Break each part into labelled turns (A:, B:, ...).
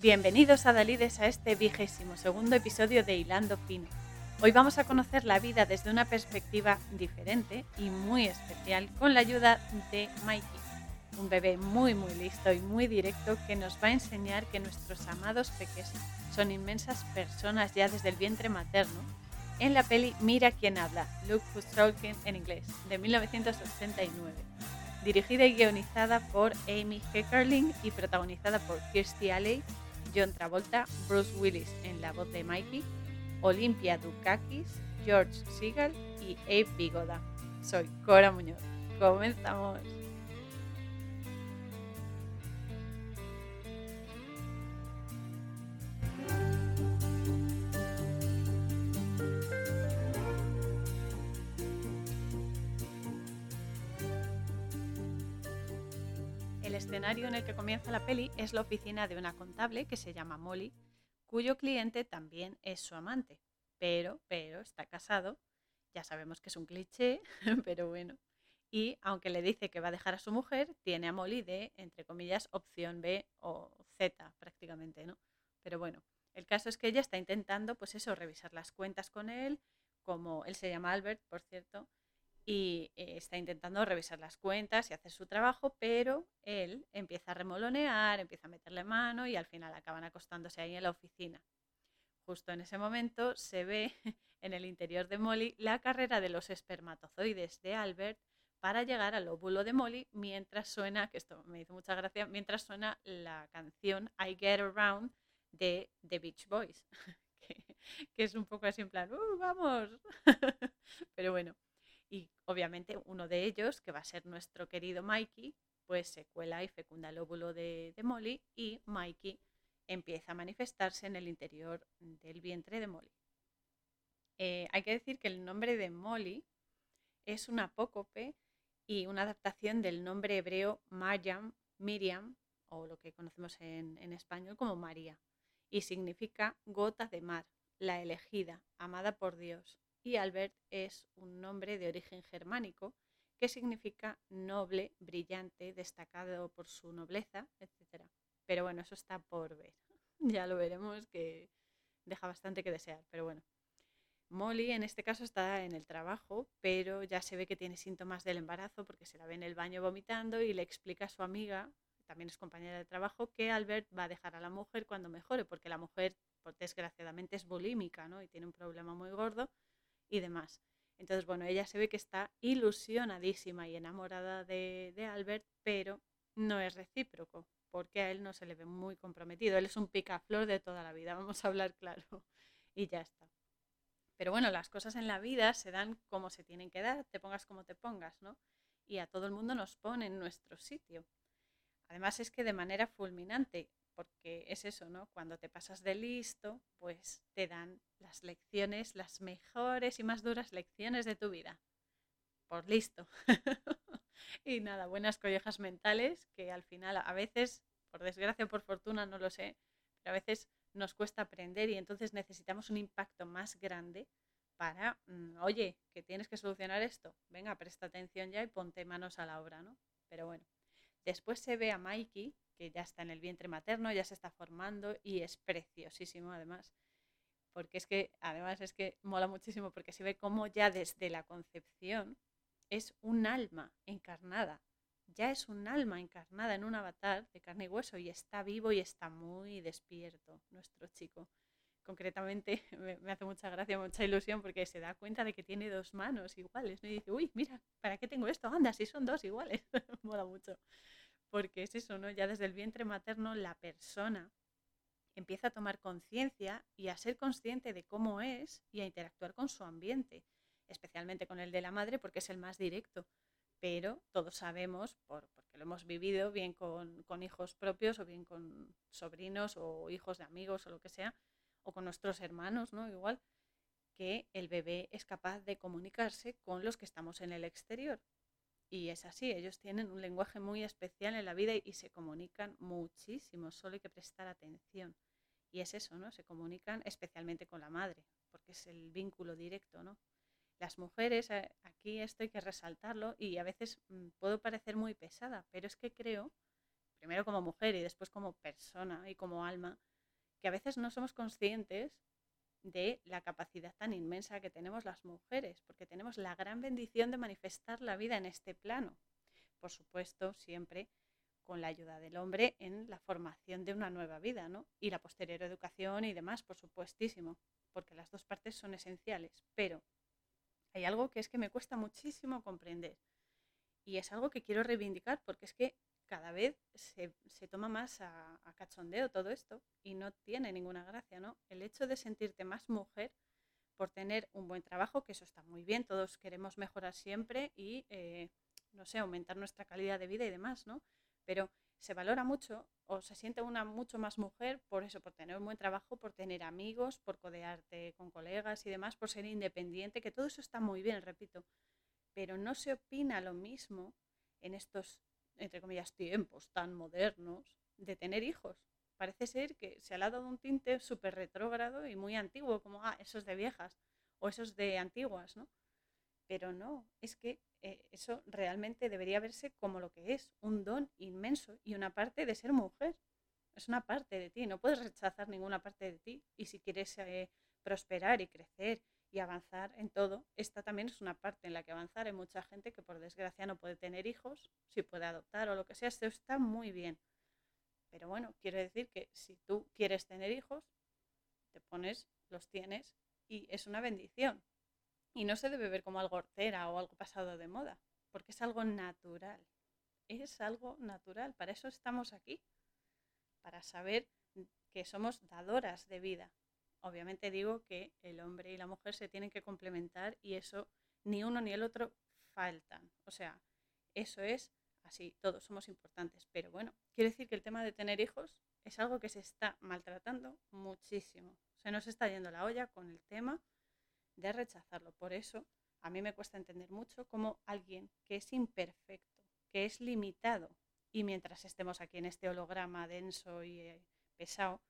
A: Bienvenidos a Dalides a este vigésimo segundo episodio de Hilando Fino. Hoy vamos a conocer la vida desde una perspectiva diferente y muy especial con la ayuda de Mikey, un bebé muy muy listo y muy directo que nos va a enseñar que nuestros amados peques son inmensas personas ya desde el vientre materno. En la peli Mira quién habla, Look Who's Talking en inglés, de 1989 dirigida y guionizada por Amy Heckerling y protagonizada por Kirstie Alley, John Travolta, Bruce Willis en la voz de Mikey, Olympia Dukakis, George Seagal y Abe Vigoda. Soy Cora Muñoz. Comenzamos. En el que comienza la peli es la oficina de una contable que se llama Molly, cuyo cliente también es su amante, pero, pero está casado. Ya sabemos que es un cliché, pero bueno. Y aunque le dice que va a dejar a su mujer, tiene a Molly de, entre comillas, opción B o Z prácticamente, ¿no? Pero bueno, el caso es que ella está intentando, pues eso, revisar las cuentas con él, como él se llama Albert, por cierto, y eh, está intentando revisar las cuentas y hacer su trabajo, pero él empieza a remolonear, empieza a meterle mano y al final acaban acostándose ahí en la oficina. Justo en ese momento se ve en el interior de Molly la carrera de los espermatozoides de Albert para llegar al óvulo de Molly mientras suena, que esto me hizo mucha gracia, mientras suena la canción I Get Around de The Beach Boys, que, es un poco así en plan, ¡Uh, vamos! Pero bueno, y obviamente uno de ellos, que va a ser nuestro querido Mikey, pues se cuela y fecunda el óvulo de, de Molly y Mikey empieza a manifestarse en el interior del vientre de Molly. Eh, hay que decir que el nombre de Molly es un apócope y una adaptación del nombre hebreo Mariam, Miriam, o lo que conocemos en, en español como María, y significa gota de mar, la elegida, amada por Dios y Albert es un nombre de origen germánico que significa noble, brillante, destacado por su nobleza, etc. Pero bueno, eso está por ver. Ya lo veremos que deja bastante que desear, pero bueno. Molly en este caso está en el trabajo, pero ya se ve que tiene síntomas del embarazo porque se la ve en el baño vomitando y le explica a su amiga, también es compañera de trabajo, que Albert va a dejar a la mujer cuando mejore, porque la mujer, desgraciadamente, es bulímica ¿no? y tiene un problema muy gordo y demás. Entonces, bueno, ella se ve que está ilusionadísima y enamorada de, de Albert, pero no es recíproco, porque a él no se le ve muy comprometido. Él es un picaflor de toda la vida, vamos a hablar claro, y ya está. Pero bueno, las cosas en la vida se dan como se tienen que dar, te pongas como te pongas, ¿no? Y a todo el mundo nos pone en nuestro sitio. Además es que de manera fulminante, porque es eso, ¿no? Cuando te pasas de listo, pues te dan las lecciones, las mejores y más duras lecciones de tu vida. Por listo. y nada, buenas collejas mentales que al final a veces, por desgracia o por fortuna, no lo sé, pero a veces nos cuesta aprender y entonces necesitamos un impacto más grande para, mm, oye, que tienes que solucionar esto. Venga, presta atención ya y ponte manos a la obra, ¿no? Pero bueno, después se ve a Mikey que ya está en el vientre materno, ya se está formando y es preciosísimo además. Porque es que, además es que mola muchísimo porque se ve como ya desde la concepción es un alma encarnada. Ya es un alma encarnada en un avatar de carne y hueso y está vivo y está muy despierto nuestro chico. Concretamente me, hace mucha gracia, mucha ilusión porque se da cuenta de que tiene dos manos iguales. Y dice, uy, mira, ¿para qué tengo esto? Anda, si son dos iguales. mola mucho porque es eso, ¿no? Ya desde el vientre materno la persona empieza a tomar conciencia y a ser consciente de cómo es y a interactuar con su ambiente, especialmente con el de la madre porque es el más directo. Pero todos sabemos, por, porque lo hemos vivido bien con, con hijos propios o bien con sobrinos o hijos de amigos o lo que sea, o con nuestros hermanos, ¿no? Igual, que el bebé es capaz de comunicarse con los que estamos en el exterior. Y es así, ellos tienen un lenguaje muy especial en la vida y, se comunican muchísimo, solo hay que prestar atención. Y es eso, ¿no? Se comunican especialmente con la madre, porque es el vínculo directo, ¿no? Las mujeres, eh, aquí esto hay que resaltarlo y a veces mm, puedo parecer muy pesada, pero es que creo primero como mujer y después como persona y como alma, que a veces no somos conscientes de la capacidad tan inmensa que tenemos las mujeres, porque tenemos la gran bendición de manifestar la vida en este plano. Por supuesto, siempre con la ayuda del hombre en la formación de una nueva vida, ¿no? Y la posterior educación y demás, por supuestísimo, porque las dos partes son esenciales. Pero hay algo que es que me cuesta muchísimo comprender y es algo que quiero reivindicar porque es que cada vez se, toma más a, cachondeo todo esto y no tiene ninguna gracia, ¿no? El hecho de sentirte más mujer por tener un buen trabajo, que eso está muy bien, todos queremos mejorar siempre y, eh, no sé, aumentar nuestra calidad de vida y demás, ¿no? Pero se valora mucho o se siente una mucho más mujer por eso, por tener un buen trabajo, por tener amigos, por codearte con colegas y demás, por ser independiente, que todo eso está muy bien, repito, pero no se opina lo mismo en estos entre comillas, tiempos tan modernos de tener hijos. Parece ser que se ha dado un tinte súper retrógrado y muy antiguo, como, ah, esos de viejas o esos de antiguas, ¿no? Pero no, es que eh, eso realmente debería verse como lo que es, un don inmenso y una parte de ser mujer. Es una parte de ti, no puedes rechazar ninguna parte de ti. Y si quieres eh, prosperar y crecer y avanzar en todo. Esta también es una parte en la que avanzar. Hay mucha gente que por desgracia no puede tener hijos, si puede adoptar o lo que sea. Esto está muy bien. Pero bueno, quiero decir que si tú quieres tener hijos, te pones, los tienes y es una bendición. Y no se debe ver como algo hortera o algo pasado de moda, porque es algo natural. Es algo natural. Para eso estamos aquí. Para saber que somos dadoras de vida, obviamente digo que el hombre y la mujer se tienen que complementar y eso ni uno ni el otro faltan. O sea, eso es así, todos somos importantes. Pero bueno, quiero decir que el tema de tener hijos es algo que se está maltratando muchísimo. Se nos está yendo la olla con el tema de rechazarlo. Por eso a mí me cuesta entender mucho cómo alguien que es imperfecto, que es limitado, y mientras estemos aquí en este holograma denso y eh, pesado,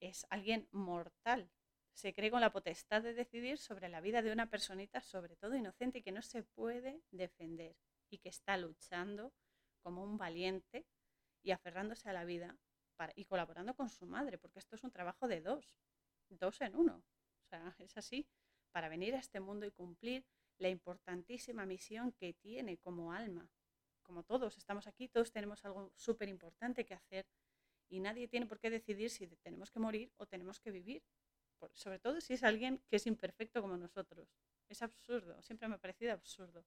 A: es alguien mortal. Se cree con la potestad de decidir sobre la vida de una personita, sobre todo inocente, y que no se puede defender y que está luchando como un valiente y aferrándose a la vida y colaborando con su madre, porque esto es un trabajo de dos, dos en uno. O sea, es así, para venir a este mundo y cumplir la importantísima misión que tiene como alma. Como todos estamos aquí, todos tenemos algo súper importante que hacer y nadie tiene por qué decidir si tenemos que morir o tenemos que vivir. sobre todo si es alguien que es imperfecto como nosotros. Es absurdo, siempre me ha parecido absurdo.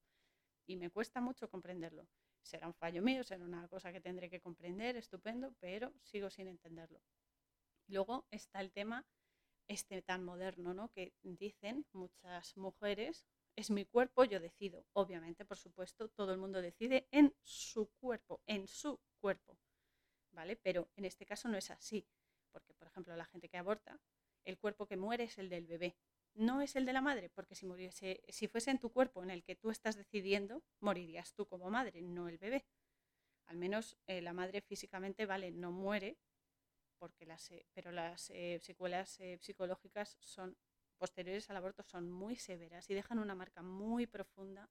A: Y me cuesta mucho comprenderlo. Será un fallo mío, será una cosa que tendré que comprender, estupendo, pero sigo sin entenderlo. Luego está el tema este tan moderno, ¿no? Que dicen muchas mujeres, es mi cuerpo, yo decido. Obviamente, por supuesto, todo el mundo decide en su cuerpo, en su cuerpo. ¿Vale? Pero en este caso no es así, porque por ejemplo la gente que aborta, el cuerpo que muere es el del bebé, no es el de la madre, porque si muriese, si fuese en tu cuerpo en el que tú estás decidiendo, morirías tú como madre, no el bebé. Al menos eh, la madre físicamente, vale, no muere, porque las, eh, pero las eh, secuelas psicológicas son posteriores al aborto son muy severas y dejan una marca muy profunda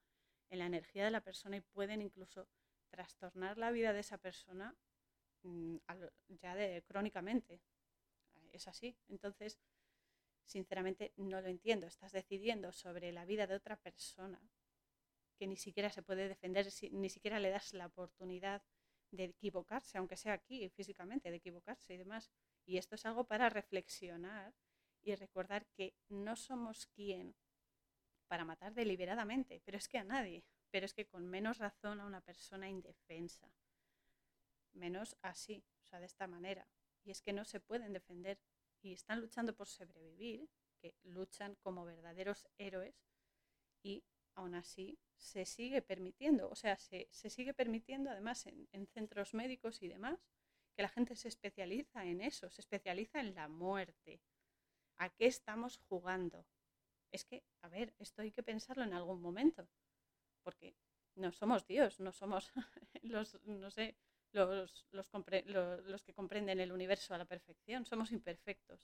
A: en la energía de la persona y pueden incluso trastornar la vida de esa persona ya de crónicamente. Es así. Entonces, sinceramente, no lo entiendo. Estás decidiendo sobre la vida de otra persona que ni siquiera se puede defender, ni siquiera le das la oportunidad de equivocarse, aunque sea aquí físicamente, de equivocarse y demás. Y esto es algo para reflexionar y recordar que no somos quien para matar deliberadamente, pero es que a nadie, pero es que con menos razón a una persona indefensa menos así, o sea, de esta manera. Y es que no se pueden defender y están luchando por sobrevivir, que luchan como verdaderos héroes y aún así se sigue permitiendo, o sea, se, sigue permitiendo además en, en centros médicos y demás, que la gente se especializa en eso, se especializa en la muerte. ¿A qué estamos jugando? Es que, a ver, esto hay que pensarlo en algún momento, porque no somos Dios, no somos los, no sé, los, los, que comprenden el universo a la perfección, somos imperfectos.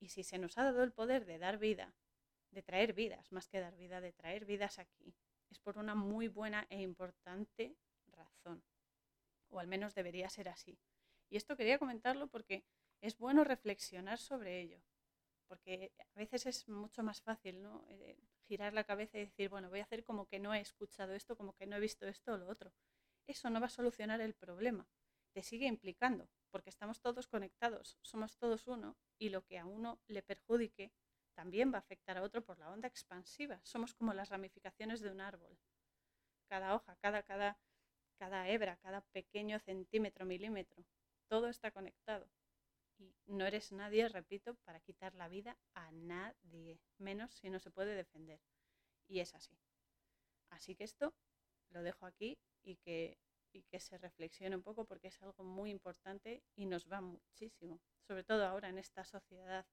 A: Y si se nos ha dado el poder de dar vida, de traer vidas, más que dar vida, de traer vidas aquí, es por una muy buena e importante razón. o al menos debería ser así. Y esto quería comentarlo porque es bueno reflexionar sobre ello, porque a veces es mucho más fácil ¿no? Eh, girar la cabeza y decir, bueno, voy a hacer como que no he escuchado esto, como que no he visto esto o lo otro. Eso no va a solucionar el problema, te sigue implicando, porque estamos todos conectados, somos todos uno y lo que a uno le perjudique también va a afectar a otro por la onda expansiva. Somos como las ramificaciones de un árbol. Cada hoja, cada, cada, cada hebra, cada pequeño centímetro, milímetro, todo está conectado. Y no eres nadie, repito, para quitar la vida a nadie, menos si no se puede defender. Y es así. Así que esto lo dejo aquí y que, y que se reflexione un poco porque es algo muy importante y nos va muchísimo, sobre todo ahora en esta sociedad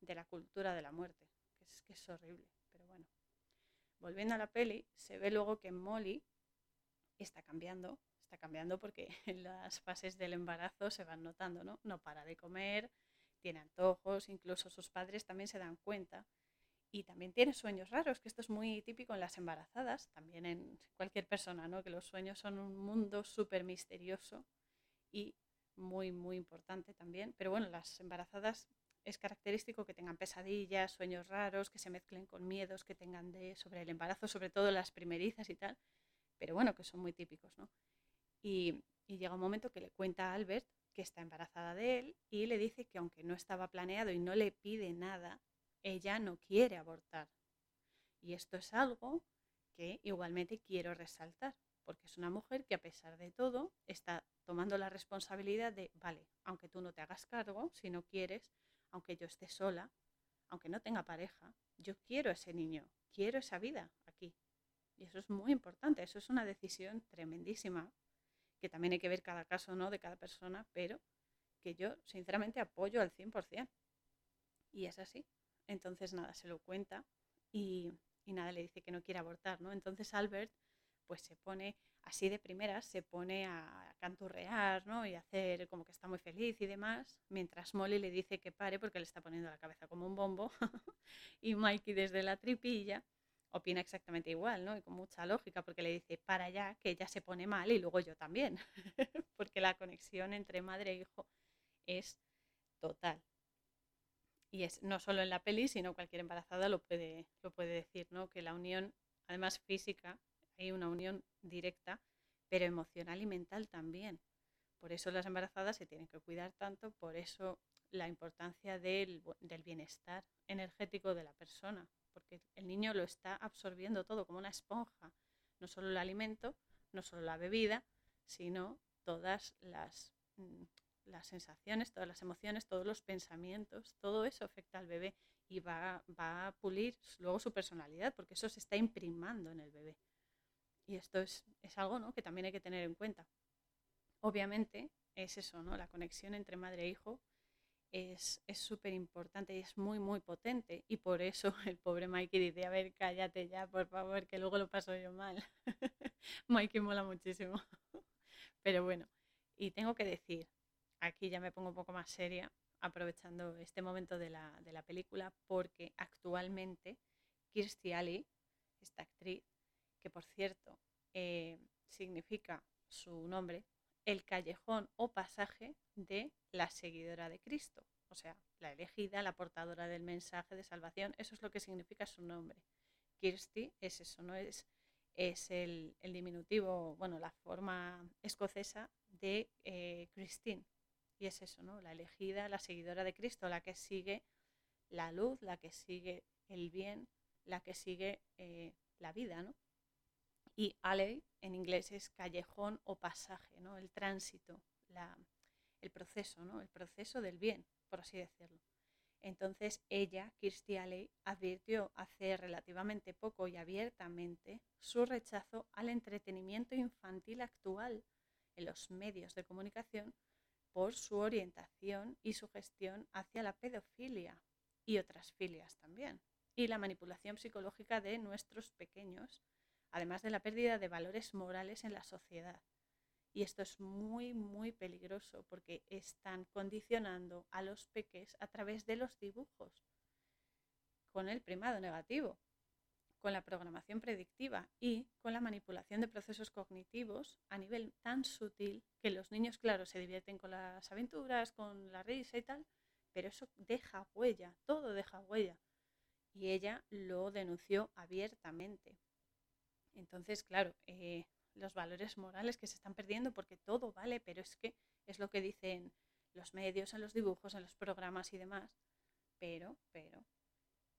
A: de la cultura de la muerte, que es, que es horrible. Pero bueno, volviendo a la peli, se ve luego que Molly está cambiando, está cambiando porque en las fases del embarazo se van notando, ¿no? No para de comer, tiene antojos, incluso sus padres también se dan cuenta. Y también tiene sueños raros, que esto es muy típico en las embarazadas, también en cualquier persona, ¿no? Que los sueños son un mundo súper misterioso y muy, muy importante también. Pero bueno, las embarazadas es característico que tengan pesadillas, sueños raros, que se mezclen con miedos que tengan de, sobre el embarazo, sobre todo las primerizas y tal, pero bueno, que son muy típicos, ¿no? Y, y llega un momento que le cuenta a Albert que está embarazada de él y le dice que aunque no estaba planeado y no le pide nada, ella no quiere abortar. Y esto es algo que igualmente quiero resaltar, porque es una mujer que a pesar de todo está tomando la responsabilidad de, vale, aunque tú no te hagas cargo, si no quieres, aunque yo esté sola, aunque no tenga pareja, yo quiero ese niño, quiero esa vida aquí. Y eso es muy importante, eso es una decisión tremendísima, que también hay que ver cada caso ¿no? de cada persona, pero que yo sinceramente apoyo al 100%. Y es así. Entonces nada, se lo cuenta y, nada, le dice que no quiere abortar, ¿no? Entonces Albert pues se pone así de primeras, se pone a canturrear, ¿no? Y hacer como que está muy feliz y demás, mientras Molly le dice que pare porque le está poniendo la cabeza como un bombo. y Mikey desde la tripilla opina exactamente igual, ¿no? Y con mucha lógica, porque le dice, para ya, que ella se pone mal y luego yo también, porque la conexión entre madre e hijo es total. Y es no solo en la peli, sino cualquier embarazada lo puede, lo puede decir, ¿no? Que la unión, además física, hay una unión directa, pero emocional y mental también. Por eso las embarazadas se tienen que cuidar tanto, por eso la importancia del, bienestar energético de la persona, porque el niño lo está absorbiendo todo como una esponja, no solo el alimento, no solo la bebida, sino todas las, mm, las sensaciones, todas las emociones, todos los pensamientos, todo eso afecta al bebé y va, va a pulir luego su personalidad, porque eso se está imprimando en el bebé. Y esto es, algo ¿no? que también hay que tener en cuenta. Obviamente es eso, ¿no? La conexión entre madre e hijo es súper importante y es muy, muy potente. Y por eso el pobre Mikey dice, a ver, cállate ya, por favor, que luego lo paso yo mal. Mikey mola muchísimo. Pero bueno, y tengo que decir, aquí ya me pongo un poco más seria, aprovechando este momento de la, de la película, porque actualmente Kirstie Alley, esta actriz, que por cierto eh, significa su nombre, el callejón o pasaje de la seguidora de Cristo, o sea, la elegida, la portadora del mensaje de salvación, eso es lo que significa su nombre. Kirsty es eso, no es, es el, diminutivo, bueno, la forma escocesa de eh, Christine. Y es eso, ¿no? La elegida, la seguidora de Cristo, la que sigue la luz, la que sigue el bien, la que sigue eh, la vida, ¿no? Y alley en inglés es callejón o pasaje, ¿no? el tránsito, el proceso, ¿no? el proceso del bien, por así decirlo. Entonces ella, Kirstie Alley, advirtió hace relativamente poco y abiertamente su rechazo al entretenimiento infantil actual en los medios de comunicación por su orientación y su gestión hacia la pedofilia y otras filias también, y la manipulación psicológica de nuestros pequeños además de la pérdida de valores morales en la sociedad. Y esto es muy, muy peligroso porque están condicionando a los peques a través de los dibujos, con el primado negativo. Con la programación predictiva y con la manipulación de procesos cognitivos a nivel tan sutil que los niños, claro, se divierten con las aventuras, con la risa y tal, pero eso deja huella, todo deja huella. Y ella lo denunció abiertamente. Entonces, claro, eh, los valores morales que se están perdiendo porque todo vale, pero es que es lo que dicen los medios, en los dibujos, en los programas y demás. Pero, pero,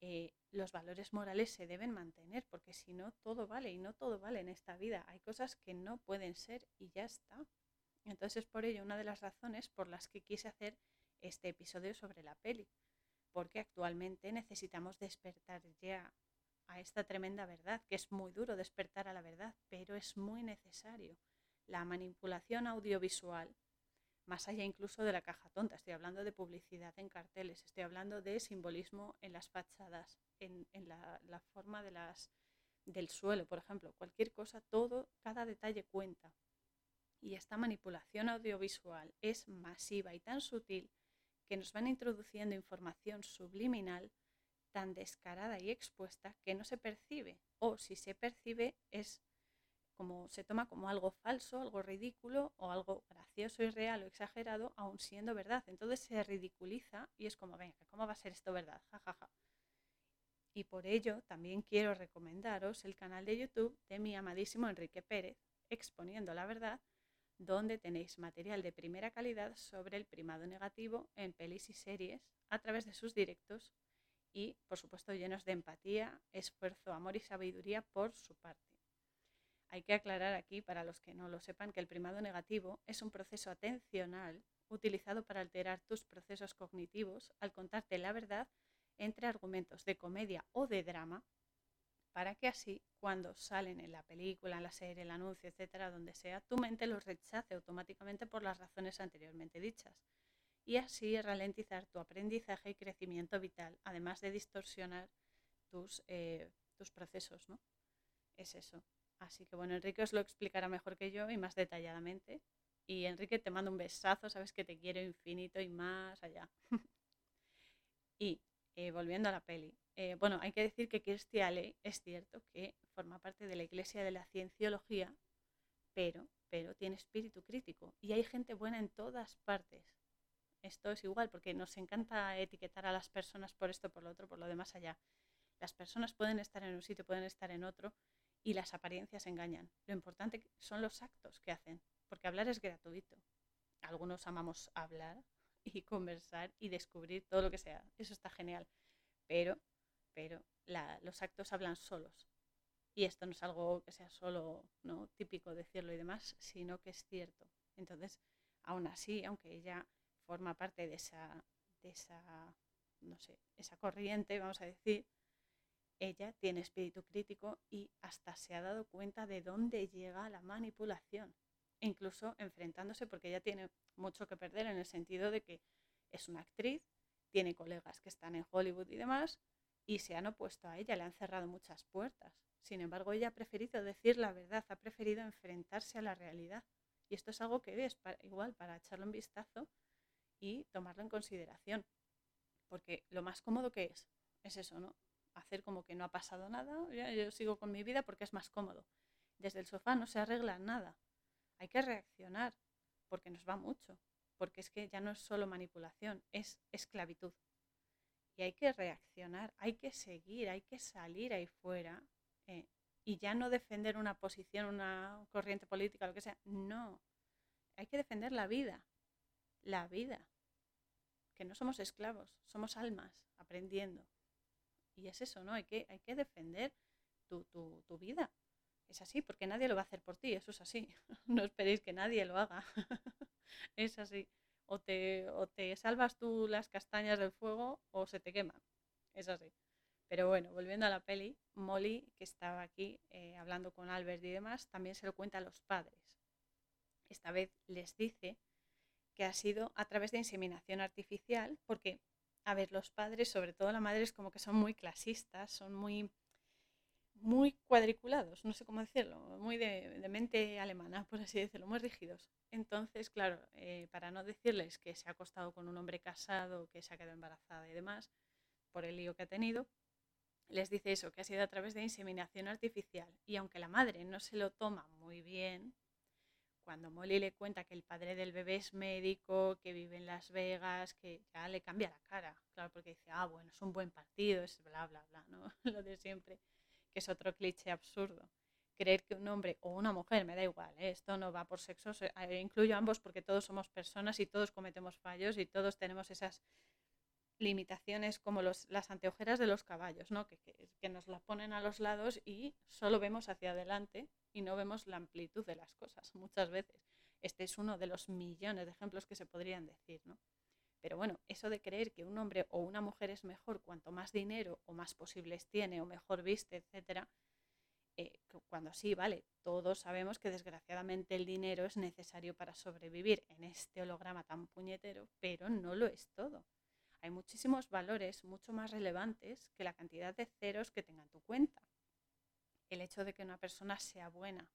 A: eh, los valores morales se deben mantener, porque si no, todo vale y no todo vale en esta vida. Hay cosas que no pueden ser y ya está. Entonces, por ello, una de las razones por las que quise hacer este episodio sobre la peli, porque actualmente necesitamos despertar ya a esta tremenda verdad, que es muy duro despertar a la verdad, pero es muy necesario. La manipulación audiovisual más allá incluso de la caja tonta. Estoy hablando de publicidad en carteles, estoy hablando de simbolismo en las fachadas, en, la, forma de las, del suelo, por ejemplo. Cualquier cosa, todo, cada detalle cuenta. Y esta manipulación audiovisual es masiva y tan sutil que nos van introduciendo información subliminal tan descarada y expuesta que no se percibe, o si se percibe es como se toma como algo falso, algo ridículo o algo gracioso y real o exagerado, aun siendo verdad. Entonces se ridiculiza y es como, venga, ¿cómo va a ser esto verdad? Ja, ja, ja. Y por ello también quiero recomendaros el canal de YouTube de mi amadísimo Enrique Pérez, exponiendo la verdad, donde tenéis material de primera calidad sobre el primado negativo en pelis y series a través de sus directos y, por supuesto, llenos de empatía, esfuerzo, amor y sabiduría por su parte. Hay que aclarar aquí, para los que no lo sepan, que el primado negativo es un proceso atencional utilizado para alterar tus procesos cognitivos al contarte la verdad entre argumentos de comedia o de drama, para que así, cuando salen en la película, en la serie, el anuncio, etcétera, donde sea, tu mente los rechace automáticamente por las razones anteriormente dichas. Y así ralentizar tu aprendizaje y crecimiento vital, además de distorsionar tus, eh, tus procesos, ¿no? Es eso. Así que bueno, Enrique os lo explicará mejor que yo y más detalladamente. Y Enrique, te mando un besazo, sabes que te quiero infinito y más allá. y eh, volviendo a la peli, eh, bueno, hay que decir que Kirstie Alley es cierto que forma parte de la Iglesia de la Cienciología, pero, pero tiene espíritu crítico y hay gente buena en todas partes. Esto es igual porque nos encanta etiquetar a las personas por esto, por lo otro, por lo demás allá. Las personas pueden estar en un sitio, pueden estar en otro, y las apariencias engañan. Lo importante son los actos que hacen, porque hablar es gratuito. Algunos amamos hablar y conversar y descubrir todo lo que sea. Eso está genial. Pero, pero los actos hablan solos. Y esto no es algo que sea solo ¿no? típico decirlo y demás, sino que es cierto. Entonces, aún así, aunque ella forma parte de esa, de esa, no sé, esa corriente, vamos a decir, ella tiene espíritu crítico y hasta se ha dado cuenta de dónde llega la manipulación, incluso enfrentándose porque ella tiene mucho que perder en el sentido de que es una actriz, tiene colegas que están en Hollywood y demás, y se han opuesto a ella, le han cerrado muchas puertas. Sin embargo, ella ha preferido decir la verdad, ha preferido enfrentarse a la realidad. Y esto es algo que es igual para echarlo un vistazo y tomarlo en consideración. Porque lo más cómodo que es, es eso, ¿no? Hacer como que no ha pasado nada, yo sigo con mi vida porque es más cómodo. Desde el sofá no se arregla nada. Hay que reaccionar porque nos va mucho, porque es que ya no es solo manipulación, es esclavitud. Y hay que reaccionar, hay que seguir, hay que salir ahí fuera eh, y ya no defender una posición, una corriente política, lo que sea. No, hay que defender la vida, la vida. Que no somos esclavos, somos almas aprendiendo. Y es eso, ¿no? Hay que, hay que defender tu, vida. Es así, porque nadie lo va a hacer por ti, eso es así. No esperéis que nadie lo haga. es así. O te, o te salvas tú las castañas del fuego o se te queman. Es así. Pero bueno, volviendo a la peli, Molly, que estaba aquí eh, hablando con Albert y demás, también se lo cuenta a los padres. Esta vez les dice que ha sido a través de inseminación artificial, porque a ver, los padres, sobre todo la madre, es como que son muy clasistas, son muy, muy cuadriculados, no sé cómo decirlo, muy de, mente alemana, por así decirlo, muy rígidos. Entonces, claro, eh, para no decirles que se ha acostado con un hombre casado, que se ha quedado embarazada y demás, por el lío que ha tenido, les dice eso, que ha sido a través de inseminación artificial. Y aunque la madre no se lo toma muy bien, cuando Molly le cuenta que el padre del bebé es médico, que vive en Las Vegas, que ya le cambia la cara, claro, porque dice, ah, bueno, es un buen partido, es bla, bla, bla, ¿no? Lo de siempre, que es otro cliché absurdo. Creer que un hombre o una mujer, me da igual, ¿eh? esto no va por sexo, eh, incluyo ambos porque todos somos personas y todos cometemos fallos y todos tenemos esas limitaciones como los, las anteojeras de los caballos, ¿no? Que, que, nos las ponen a los lados y solo vemos hacia adelante y no vemos la amplitud de las cosas muchas veces. Este es uno de los millones de ejemplos que se podrían decir, ¿no? Pero bueno, eso de creer que un hombre o una mujer es mejor cuanto más dinero o más posibles tiene o mejor viste, etcétera, eh, cuando sí, vale, todos sabemos que desgraciadamente el dinero es necesario para sobrevivir en este holograma tan puñetero, pero no lo es todo hay muchísimos valores mucho más relevantes que la cantidad de ceros que tenga en tu cuenta. El hecho de que una persona sea buena,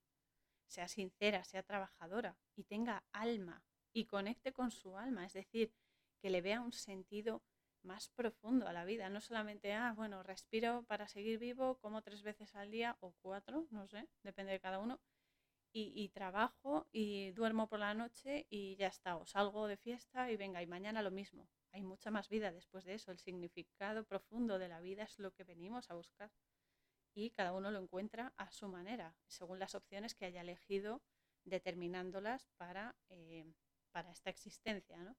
A: sea sincera, sea trabajadora y tenga alma y conecte con su alma, es decir, que le vea un sentido más profundo a la vida, no solamente, ah, bueno, respiro para seguir vivo, como tres veces al día o cuatro, no sé, depende de cada uno, y, y, trabajo y duermo por la noche y ya está, o salgo de fiesta y venga, y mañana lo mismo hay mucha más vida después de eso. El significado profundo de la vida es lo que venimos a buscar. Y cada uno lo encuentra a su manera, según las opciones que haya elegido, determinándolas para, eh, para esta existencia, ¿no?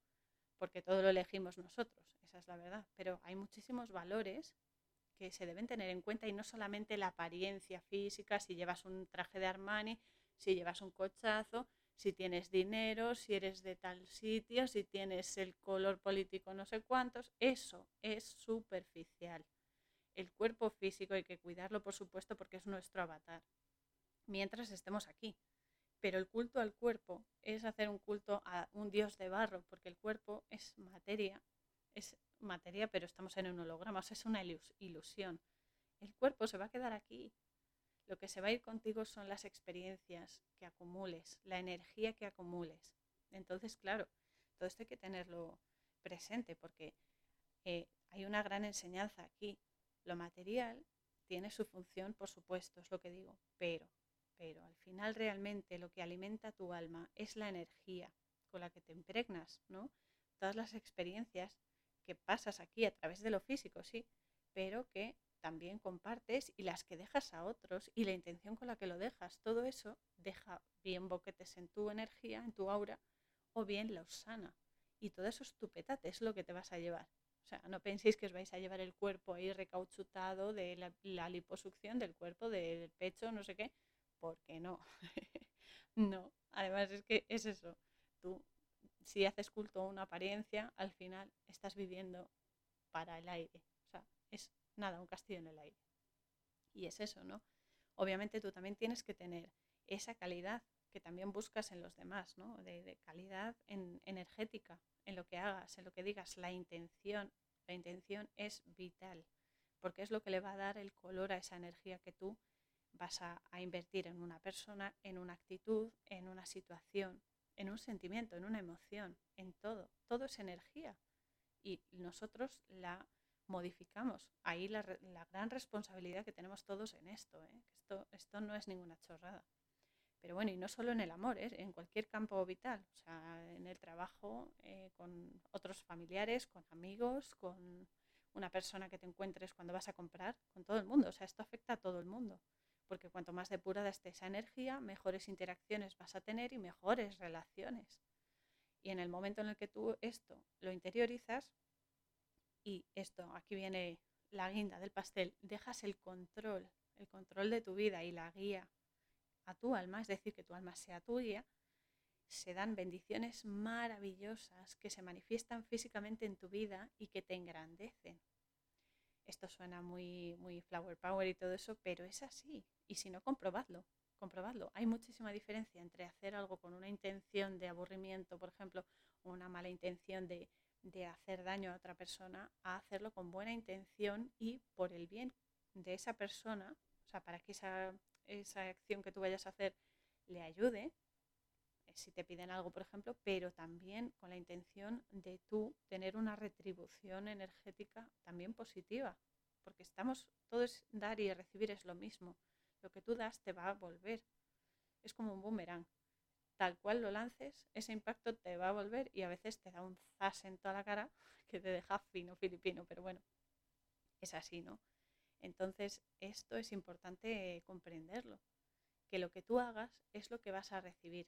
A: Porque todo lo elegimos nosotros, esa es la verdad. Pero hay muchísimos valores que se deben tener en cuenta y no solamente la apariencia física, si llevas un traje de Armani, si llevas un cochazo, si tienes dinero, si eres de tal sitio, si tienes el color político no sé cuántos, eso es superficial. El cuerpo físico hay que cuidarlo, por supuesto, porque es nuestro avatar, mientras estemos aquí. Pero el culto al cuerpo es hacer un culto a un dios de barro, porque el cuerpo es materia, es materia, pero estamos en un holograma, es una ilusión. El cuerpo se va a quedar aquí, lo que se va a ir contigo son las experiencias que acumules, la energía que acumules. Entonces, claro, todo esto hay que tenerlo presente porque eh, hay una gran enseñanza aquí. Lo material tiene su función, por supuesto, es lo que digo, pero, pero al final realmente lo que alimenta tu alma es la energía con la que te impregnas, ¿no? Todas las experiencias que pasas aquí a través de lo físico, sí, pero que también compartes y las que dejas a otros y la intención con la que lo dejas, todo eso deja bien boquetes en tu energía, en tu aura, o bien la sana. Y todo eso es tu petate, es lo que te vas a llevar. O sea, no penséis que os vais a llevar el cuerpo ahí recauchutado de la, la liposucción del cuerpo, del pecho, no sé qué, porque no. no, además es que es eso. Tú, si haces culto a una apariencia, al final estás viviendo para el aire. O sea, es nada, un castillo en el aire. Y es eso, ¿no? Obviamente tú también tienes que tener esa calidad que también buscas en los demás, ¿no? De, calidad en, energética, en lo que hagas, en lo que digas, la intención. La intención es vital, porque es lo que le va a dar el color a esa energía que tú vas a, a invertir en una persona, en una actitud, en una situación, en un sentimiento, en una emoción, en todo. Todo es energía. Y nosotros la modificamos. Ahí la, gran responsabilidad que tenemos todos en esto, ¿eh? esto, esto no es ninguna chorrada. Pero bueno, y no solo en el amor, ¿eh? en cualquier campo vital, o sea, en el trabajo, eh, con otros familiares, con amigos, con una persona que te encuentres cuando vas a comprar, con todo el mundo. O sea, esto afecta a todo el mundo, porque cuanto más depurada esté esa energía, mejores interacciones vas a tener y mejores relaciones. Y en el momento en el que tú esto lo interiorizas, y esto, aquí viene la guinda del pastel, dejas el control, el control de tu vida y la guía a tu alma, es decir, que tu alma sea tuya, se dan bendiciones maravillosas que se manifiestan físicamente en tu vida y que te engrandecen. Esto suena muy, muy flower power y todo eso, pero es así. Y si no, comprobadlo, comprobadlo. Hay muchísima diferencia entre hacer algo con una intención de aburrimiento, por ejemplo, o una mala intención de de hacer daño a otra persona a hacerlo con buena intención y por el bien de esa persona, o sea, para que esa, esa acción que tú vayas a hacer le ayude, eh, si te piden algo, por ejemplo, pero también con la intención de tú tener una retribución energética también positiva, porque estamos, todo es dar y recibir es lo mismo. Lo que tú das te va a volver. Es como un boomerang. Tal cual lo lances, ese impacto te va a volver y a veces te da un zas en toda la cara que te deja fino filipino, pero bueno, es así, ¿no? Entonces, esto es importante comprenderlo, que lo que tú hagas es lo que vas a recibir.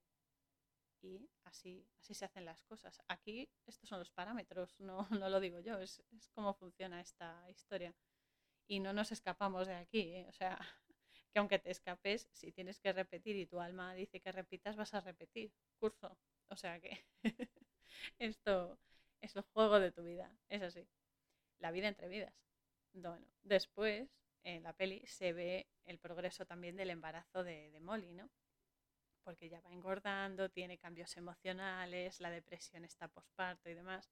A: Y así, así se hacen las cosas. Aquí estos son los parámetros, no, no lo digo yo, es, es cómo funciona esta historia. Y no nos escapamos de aquí, ¿eh? o sea, que aunque te escapes, si tienes que repetir y tu alma dice que repitas, vas a repetir curso. O sea que esto es el juego de tu vida, es así. La vida entre vidas. Bueno, después en la peli se ve el progreso también del embarazo de, de Molly, ¿no? Porque ya va engordando, tiene cambios emocionales, la depresión está posparto y demás.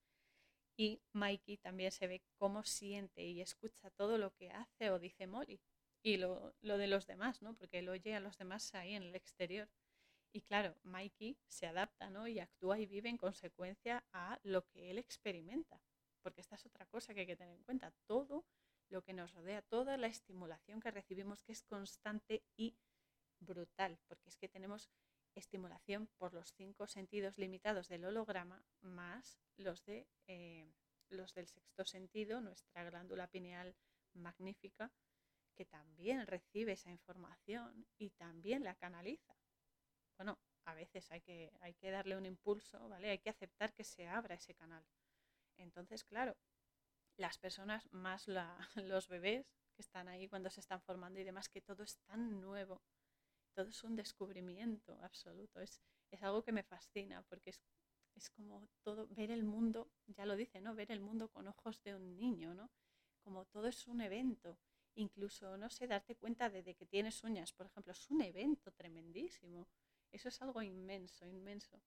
A: Y Mikey también se ve cómo siente y escucha todo lo que hace o dice Molly y lo, lo, de los demás, ¿no? Porque él oye a los demás ahí en el exterior. Y claro, Mikey se adapta, ¿no? Y actúa y vive en consecuencia a lo que él experimenta. Porque esta es otra cosa que hay que tener en cuenta. Todo lo que nos rodea, toda la estimulación que recibimos, que es constante y brutal. Porque es que tenemos estimulación por los cinco sentidos limitados del holograma más los, de, eh, los del sexto sentido, nuestra glándula pineal magnífica, que también recibe esa información y también la canaliza. Bueno, a veces hay que, hay que darle un impulso, ¿vale? Hay que aceptar que se abra ese canal. Entonces, claro, las personas más los bebés que están ahí cuando se están formando y demás, que todo es tan nuevo, todo es un descubrimiento absoluto, es, es algo que me fascina porque es, es como todo, ver el mundo, ya lo dice, ¿no? Ver el mundo con ojos de un niño, ¿no? Como todo es un evento incluso, no sé, darte cuenta de, que tienes uñas, por ejemplo, es un evento tremendísimo. Eso es algo inmenso, inmenso.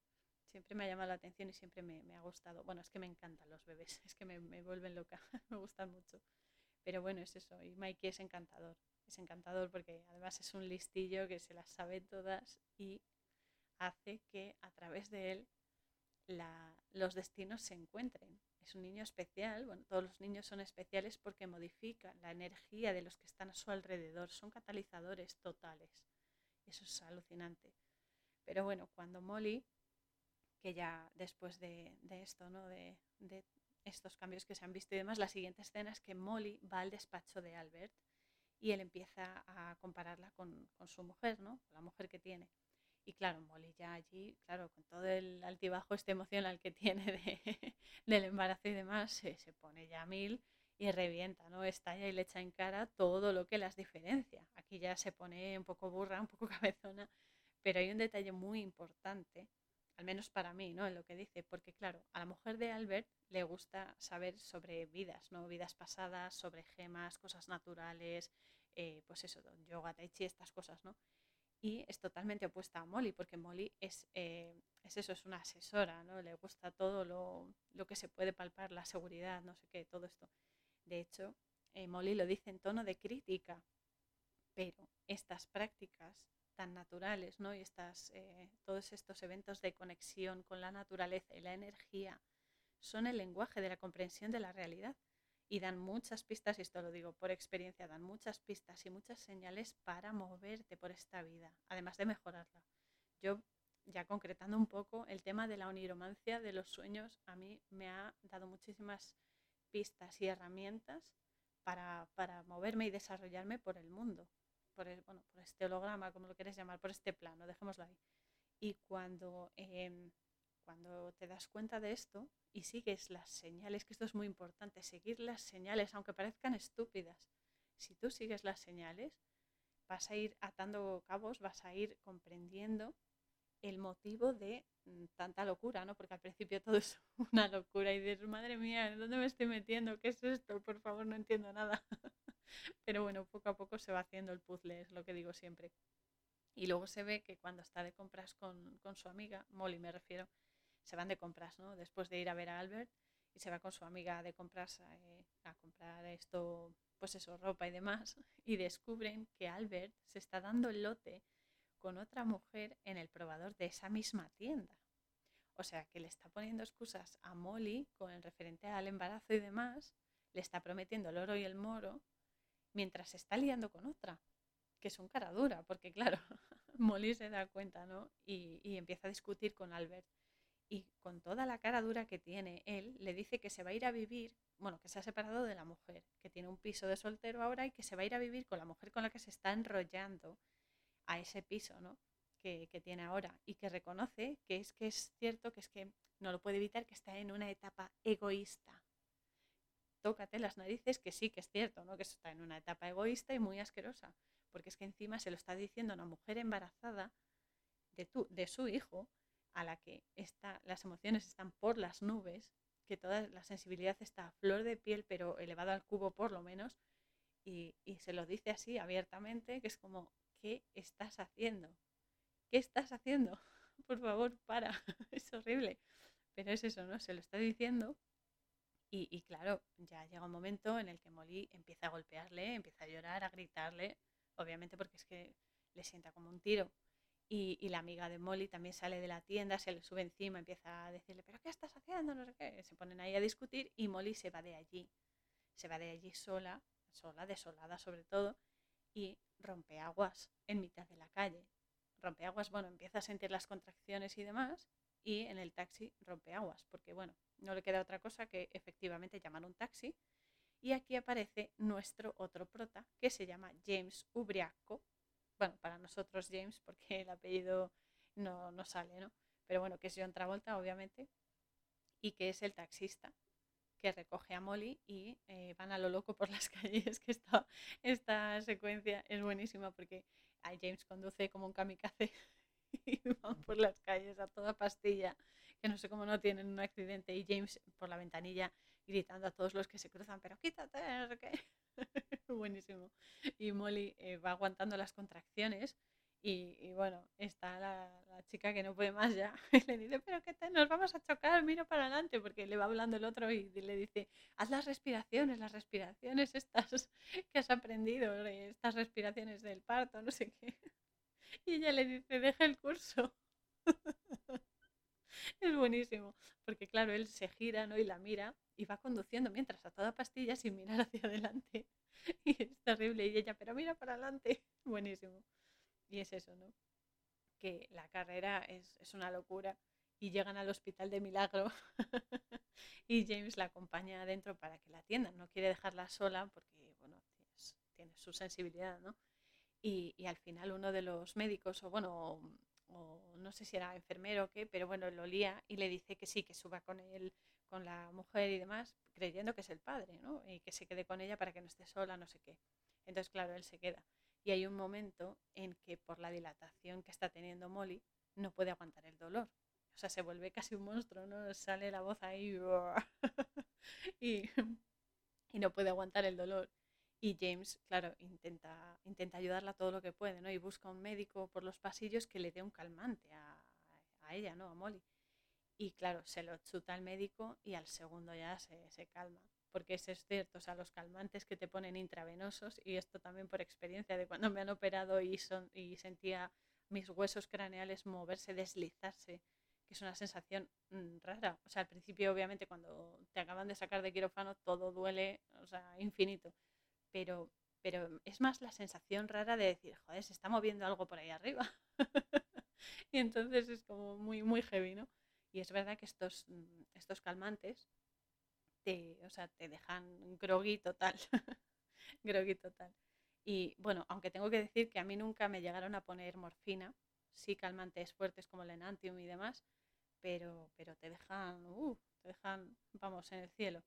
A: Siempre me ha llamado la atención y siempre me, ha gustado. Bueno, es que me encantan los bebés, es que me, me vuelven loca, me gustan mucho. Pero bueno, es eso. Y Mikey es encantador. Es encantador porque además es un listillo que se las sabe todas y hace que a través de él la, los destinos se encuentren es un niño especial, bueno, todos los niños son especiales porque modifican la energía de los que están a su alrededor, son catalizadores totales. Eso es alucinante. Pero bueno, cuando Molly, que ya después de, esto, ¿no? De, estos cambios que se han visto y demás, la siguiente escena es que Molly va al despacho de Albert y él empieza a compararla con, con su mujer, ¿no? La mujer que tiene. Y claro, Molly ya allí, claro, con todo el altibajo este emocional que tiene de, del embarazo y demás, se, se, pone ya a mil y revienta, ¿no? Estalla y le echa en cara todo lo que las diferencia. Aquí ya se pone un poco burra, un poco cabezona, pero hay un detalle muy importante, al menos para mí, ¿no? En lo que dice, porque claro, a la mujer de Albert le gusta saber sobre vidas, ¿no? Vidas pasadas, sobre gemas, cosas naturales, eh, pues eso, yoga, tai chi, estas cosas, ¿no? Y es totalmente opuesta a Molly, porque Molly es, eh, es eso, es una asesora, ¿no? Le gusta todo lo, lo, que se puede palpar, la seguridad, no sé qué, todo esto. De hecho, eh, Molly lo dice en tono de crítica, pero estas prácticas tan naturales, ¿no? Y estas, eh, todos estos eventos de conexión con la naturaleza y la energía son el lenguaje de la comprensión de la realidad y dan muchas pistas, y esto lo digo por experiencia, dan muchas pistas y muchas señales para moverte por esta vida, además de mejorarla. Yo, ya concretando un poco, el tema de la oniromancia, de los sueños, a mí me ha dado muchísimas pistas y herramientas para, para moverme y desarrollarme por el mundo, por, el, bueno, por este holograma, como lo quieres llamar, por este plano, dejémoslo ahí. Y cuando... Eh, cuando te das cuenta de esto y sigues las señales, que esto es muy importante, seguir las señales, aunque parezcan estúpidas, si tú sigues las señales, vas a ir atando cabos, vas a ir comprendiendo el motivo de mm, tanta locura, ¿no? Porque al principio todo es una locura y dices, madre mía, ¿dónde me estoy metiendo? ¿Qué es esto? Por favor, no entiendo nada. Pero bueno, poco a poco se va haciendo el puzzle, es lo que digo siempre. Y luego se ve que cuando está de compras con, con su amiga, Molly me refiero, se van de compras, ¿no? Después de ir a ver a Albert y se va con su amiga de compras eh, a comprar esto, pues eso, ropa y demás, y descubren que Albert se está dando el lote con otra mujer en el probador de esa misma tienda. O sea, que le está poniendo excusas a Molly con el referente al embarazo y demás, le está prometiendo el oro y el moro, mientras se está liando con otra, que es un cara dura, porque claro, Molly se da cuenta, ¿no? Y, y empieza a discutir con Albert. Y con toda la cara dura que tiene él, le dice que se va a ir a vivir, bueno, que se ha separado de la mujer, que tiene un piso de soltero ahora y que se va a ir a vivir con la mujer con la que se está enrollando a ese piso, ¿no? Que, que tiene ahora y que reconoce que es que es cierto que es que no lo puede evitar que está en una etapa egoísta. Tócate las narices, que sí que es cierto, ¿no? Que está en una etapa egoísta y muy asquerosa, porque es que encima se lo está diciendo a una mujer embarazada de, tu, de su hijo, a la que está, las emociones están por las nubes, que toda la sensibilidad está a flor de piel, pero elevada al cubo por lo menos, y, se lo dice así abiertamente, que es como, ¿qué estás haciendo? ¿Qué estás haciendo? Por favor, para, es horrible. Pero es eso, ¿no? Se lo está diciendo y, claro, ya llega un momento en el que Molly empieza a golpearle, empieza a llorar, a gritarle, obviamente porque es que le sienta como un tiro. Y, la amiga de Molly también sale de la tienda, se le sube encima, empieza a decirle, pero ¿qué estás haciendo? No sé qué. Se ponen ahí a discutir y Molly se va de allí. Se va de allí sola, sola, desolada sobre todo, y rompe aguas en mitad de la calle. Rompe aguas, bueno, empieza a sentir las contracciones y demás, y en el taxi rompe aguas, porque bueno, no le queda otra cosa que efectivamente llamar un taxi. Y aquí aparece nuestro otro prota, que se llama James Ubriaco. Bueno, para nosotros James, porque el apellido no, no sale, ¿no? Pero bueno, que es John Travolta, obviamente, y que es el taxista que recoge a Molly y eh, van a lo loco por las calles, que esta, esta secuencia es buenísima porque a James conduce como un kamikaze y van por las calles a toda pastilla, que no sé cómo no tienen un accidente, y James por la ventanilla gritando a todos los que se cruzan, pero quítate, ¿qué? Buenísimo. Y Molly eh, va aguantando las contracciones y, bueno, está la, chica que no puede más ya y le dice, pero qué te, nos vamos a chocar, mira para adelante, porque le va hablando el otro y le dice, haz las respiraciones, las respiraciones estas que has aprendido, estas respiraciones del parto, no sé qué. Y ella le dice, deja el curso. es buenísimo, porque claro, él se gira ¿no? y la mira y va conduciendo mientras a toda pastilla sin mirar hacia adelante. Y es terrible. Y ella, pero mira para adelante. Buenísimo. Y es eso, ¿no? Que la carrera es, es una locura. Y llegan al hospital de milagro. y James la acompaña adentro para que la atiendan. No quiere dejarla sola porque, bueno, tiene su sensibilidad, ¿no? Y, y, al final uno de los médicos, o bueno, o, no sé si era enfermero o qué, pero bueno, lo lía y le dice que sí, que suba con él, con la mujer y demás, creyendo que es el padre, ¿no? Y que se quede con ella para que no esté sola, no sé qué. Entonces, claro, él se queda. Y hay un momento en que por la dilatación que está teniendo Molly, no puede aguantar el dolor. O sea, se vuelve casi un monstruo, ¿no? Sale la voz ahí y, y no puede aguantar el dolor. Y James, claro, intenta, intenta ayudarla todo lo que puede, ¿no? Y busca un médico por los pasillos que le dé un calmante a, a ella, ¿no? A Molly. Y claro, se lo chuta al médico y al segundo ya se, se calma. Porque eso es cierto, o sea, los calmantes que te ponen intravenosos, y esto también por experiencia de cuando me han operado y, son, y sentía mis huesos craneales moverse, deslizarse, que es una sensación mmm, rara. O sea, al principio, obviamente, cuando te acaban de sacar de quirófano, todo duele, o sea, infinito pero, pero es más la sensación rara de decir, joder, se está moviendo algo por ahí arriba. y entonces es como muy, muy heavy, ¿no? Y es verdad que estos, mm, estos calmantes te, o sea, te dejan groggy total. groggy total. Y bueno, aunque tengo que decir que a mí nunca me llegaron a poner morfina, sí calmantes fuertes como el enantium y demás, pero, pero te dejan, uh, te dejan, vamos, en el cielo.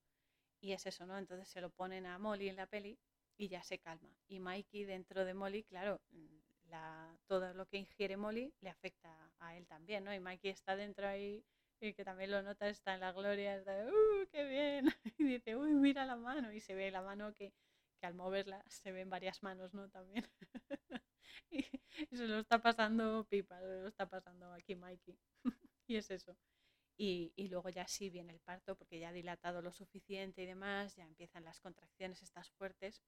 A: Y es eso, ¿no? Entonces se lo ponen a Molly en la peli y ya se calma. Y Mikey dentro de Molly, claro, mm, la, todo lo que ingiere Molly le afecta a él también, ¿no? Y Mikey está dentro ahí y que también lo nota, está en la gloria, está ¡uh, qué bien! Y dice, ¡uy, mira la mano! Y se ve la mano que, que al moverla se ven varias manos, ¿no? También. y se lo está pasando pipa, se lo está pasando aquí Mikey. y es eso. Y, y, luego ya sí viene el parto porque ya ha dilatado lo suficiente y demás, ya empiezan las contracciones estas fuertes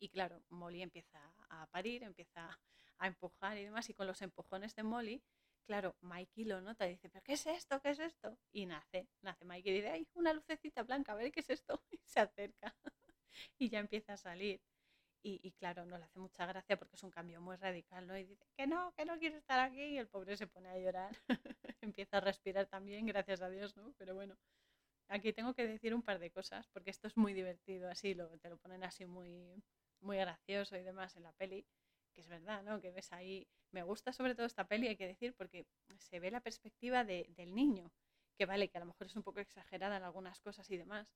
A: y claro, Molly empieza a parir, empieza a empujar y demás. Y con los empujones de Molly, claro, Mikey lo nota y dice, ¿pero qué es esto? ¿Qué es esto? Y nace, nace Mikey y dice, ¡ay, una lucecita blanca! A ver qué es esto. Y se acerca y ya empieza a salir. Y, claro, no le hace mucha gracia porque es un cambio muy radical, ¿no? Y dice que no, que no quiere estar aquí y el pobre se pone a llorar. Empieza a respirar también, gracias a Dios, ¿no? Pero bueno, aquí tengo que decir un par de cosas porque esto es muy divertido, así lo, te lo ponen así muy, muy gracioso y demás en la peli, que es verdad, ¿no? Que ves ahí, me gusta sobre todo esta peli, hay que decir, porque se ve la perspectiva del niño, que vale, que a lo mejor es un poco exagerada en algunas cosas y demás,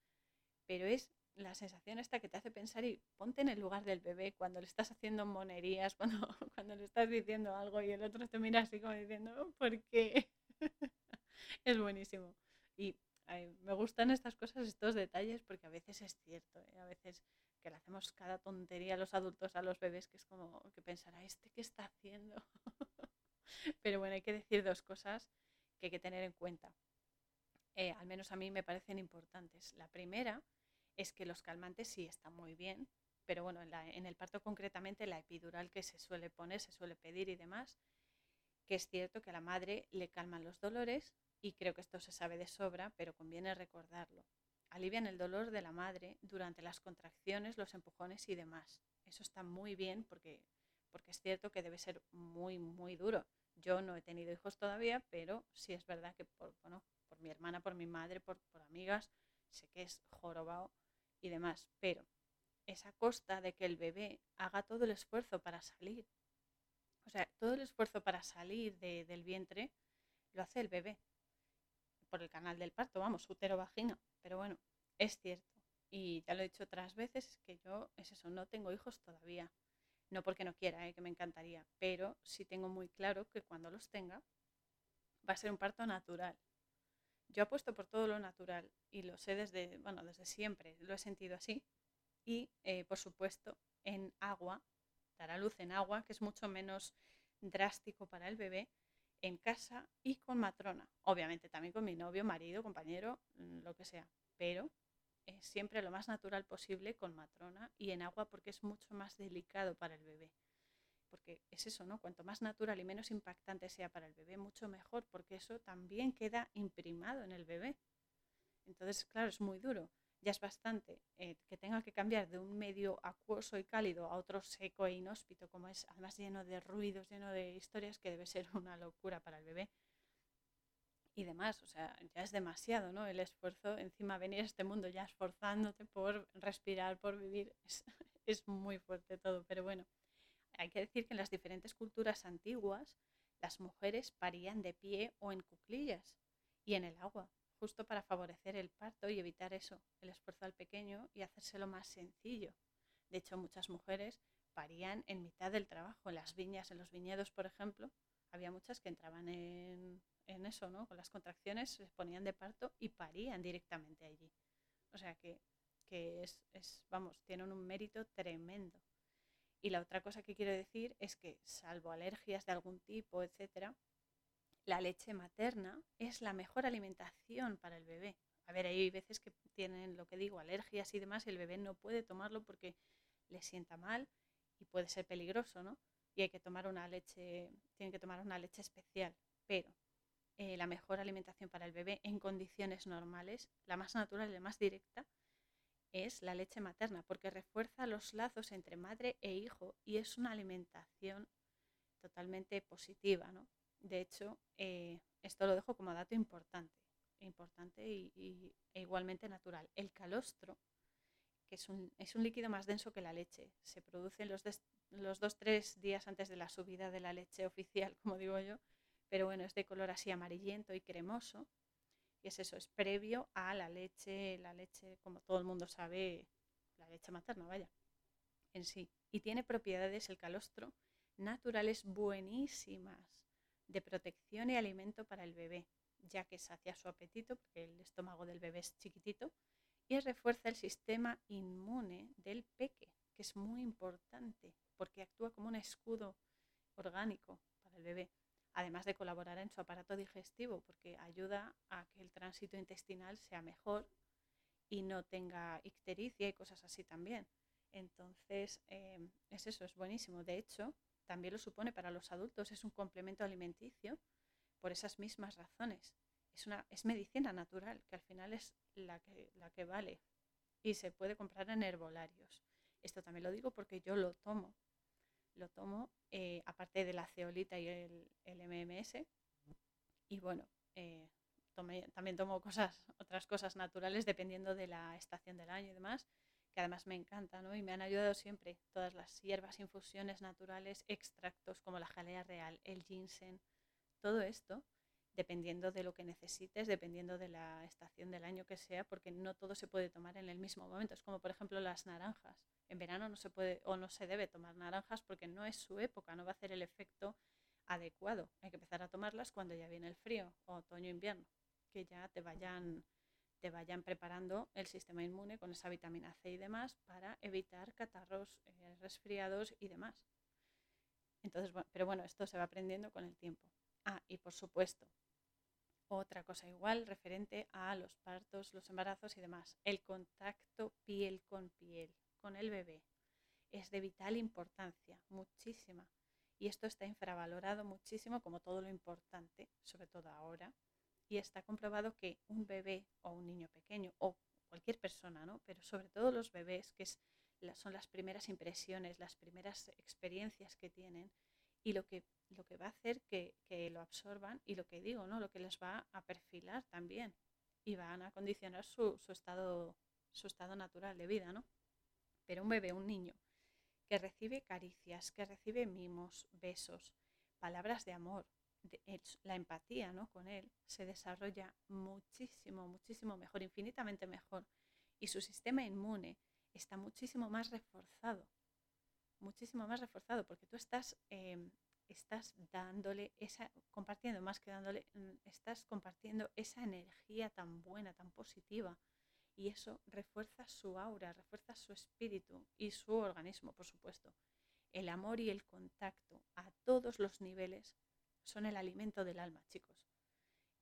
A: pero es la sensación esta que te hace pensar y ponte en el lugar del bebé cuando le estás haciendo monerías, cuando, cuando le estás diciendo algo y el otro te mira así como diciendo, ¿por qué? es buenísimo. Y me gustan estas cosas, estos detalles, porque a veces es cierto, ¿eh? a veces que le hacemos cada tontería a los adultos, a los bebés, que es como que pensará, ¿este qué está haciendo? Pero bueno, hay que decir dos cosas que hay que tener en cuenta. Eh, al menos a mí me parecen importantes. La primera es que los calmantes sí están muy bien, pero bueno, en, el parto concretamente la epidural que se suele poner, se suele pedir y demás, que es cierto que a la madre le calman los dolores y creo que esto se sabe de sobra, pero conviene recordarlo. Alivian el dolor de la madre durante las contracciones, los empujones y demás. Eso está muy bien porque, porque es cierto que debe ser muy, muy duro. Yo no he tenido hijos todavía, pero sí es verdad que por, bueno, por mi hermana, por mi madre, por, por amigas, sé que es jorobado y demás, pero es a costa de que el bebé haga todo el esfuerzo para salir. O sea, todo el esfuerzo para salir del vientre lo hace el bebé por el canal del parto, vamos, útero vagina. Pero bueno, es cierto. Y ya lo he dicho otras veces, que yo, es eso, no tengo hijos todavía. No porque no quiera, ¿eh? que me encantaría, pero sí tengo muy claro que cuando los tenga va a ser un parto natural. Yo apuesto por todo lo natural y lo sé desde, bueno, desde siempre, lo he sentido así. Y, eh, por supuesto, en agua, dará luz en agua, que es mucho menos drástico para el bebé, en casa y con matrona. Obviamente también con mi novio, marido, compañero, mm, lo que sea. Pero es siempre lo más natural posible con matrona y en agua porque es mucho más delicado para el bebé porque es eso, ¿no? Cuanto más natural y menos impactante sea para el bebé, mucho mejor, porque eso también queda imprimado en el bebé. Entonces, claro, es muy duro. Ya es bastante eh, que tenga que cambiar de un medio acuoso y cálido a otro seco e inhóspito, como es además lleno de ruidos, lleno de historias, que debe ser una locura para el bebé. Y demás, o sea, ya es demasiado, ¿no? El esfuerzo, encima venir a este mundo ya esforzándote por respirar, por vivir, es, es muy fuerte todo, pero bueno hay que decir que en las diferentes culturas antiguas las mujeres parían de pie o en cuclillas y en el agua, justo para favorecer el parto y evitar eso, el esfuerzo al pequeño y hacérselo más sencillo. De hecho, muchas mujeres parían en mitad del trabajo, en las viñas, en los viñedos, por ejemplo. Había muchas que entraban en, eso, ¿no? Con las contracciones, se ponían de parto y parían directamente allí. O sea que, es, es, vamos, tienen un mérito tremendo. Y la otra cosa que quiero decir es que, salvo alergias de algún tipo, etcétera, la leche materna es la mejor alimentación para el bebé. A ver, hay veces que tienen lo que digo, alergias y demás, y el bebé no puede tomarlo porque le sienta mal y puede ser peligroso, ¿no? Y hay que tomar una leche, tienen que tomar una leche especial. Pero eh, la mejor alimentación para el bebé en condiciones normales, la más natural y la más directa, es la leche materna, porque refuerza los lazos entre madre e hijo y es una alimentación totalmente positiva. ¿no? De hecho, eh, esto lo dejo como dato importante, importante y, e igualmente natural. El calostro, que es un, es un, líquido más denso que la leche, se produce los, los dos, tres días antes de la subida de la leche oficial, como digo yo, pero bueno, es de color así amarillento y cremoso y es eso, es previo a la leche, la leche, como todo el mundo sabe, la leche materna, vaya, en sí. Y tiene propiedades, el calostro, naturales buenísimas de protección y alimento para el bebé, ya que sacia su apetito, porque el estómago del bebé es chiquitito, y refuerza el sistema inmune del peque, que es muy importante, porque actúa como un escudo orgánico para el bebé además de colaborar en su aparato digestivo, porque ayuda a que el tránsito intestinal sea mejor y no tenga ictericia y cosas así también. Entonces, em, es eso, es buenísimo. De hecho, también lo supone para los adultos, es un complemento alimenticio por esas mismas razones. Es, una, es medicina natural, que al final es la que, la que vale y se puede comprar en herbolarios. Esto también lo digo porque yo lo tomo. Lo tomo eh, aparte de la ceolita y el, MMS. Y bueno, eh, también tomo cosas, otras cosas naturales dependiendo de la estación del año y demás, que además me encanta, ¿no? Y me han ayudado siempre todas las hierbas, infusiones naturales, extractos como la jalea real, el ginseng, todo esto dependiendo de lo que necesites, dependiendo de la estación del año que sea, porque no todo se puede tomar en el mismo momento. Es como, por ejemplo, las naranjas. En verano no se puede o no se debe tomar naranjas porque no es su época, no va a hacer el efecto adecuado. Hay que empezar a tomarlas cuando ya viene el frío, otoño-invierno, que ya te vayan, te vayan preparando el sistema inmune con esa vitamina C y demás para evitar catarros, eh, resfriados y demás. Entonces, pero bueno, esto se va aprendiendo con el tiempo. Ah, y por supuesto, otra cosa igual referente a los partos, los embarazos y demás. El contacto piel con piel con el bebé es de vital importancia, muchísima. Y esto está infravalorado muchísimo como todo lo importante, sobre todo ahora. Y está comprobado que un bebé o un niño pequeño o cualquier persona, ¿no? pero sobre todo los bebés, que son las primeras impresiones, las primeras experiencias que tienen, y lo que, lo que va a hacer que, lo absorban y lo que digo, ¿no? Lo que les va a perfilar también y van a condicionar su, estado, su estado natural de vida, ¿no? Pero un bebé, un niño, que recibe caricias, que recibe mimos, besos, palabras de amor, la empatía ¿no? con él se desarrolla muchísimo, muchísimo mejor, infinitamente mejor. Y su sistema inmune está muchísimo más reforzado muchísimo más reforzado porque tú estás, em, estás dándole esa, compartiendo más que dándole, mm, estás compartiendo esa energía tan buena, tan positiva. Y eso refuerza su aura, refuerza su espíritu y su organismo, por supuesto. El amor y el contacto a todos los niveles son el alimento del alma, chicos.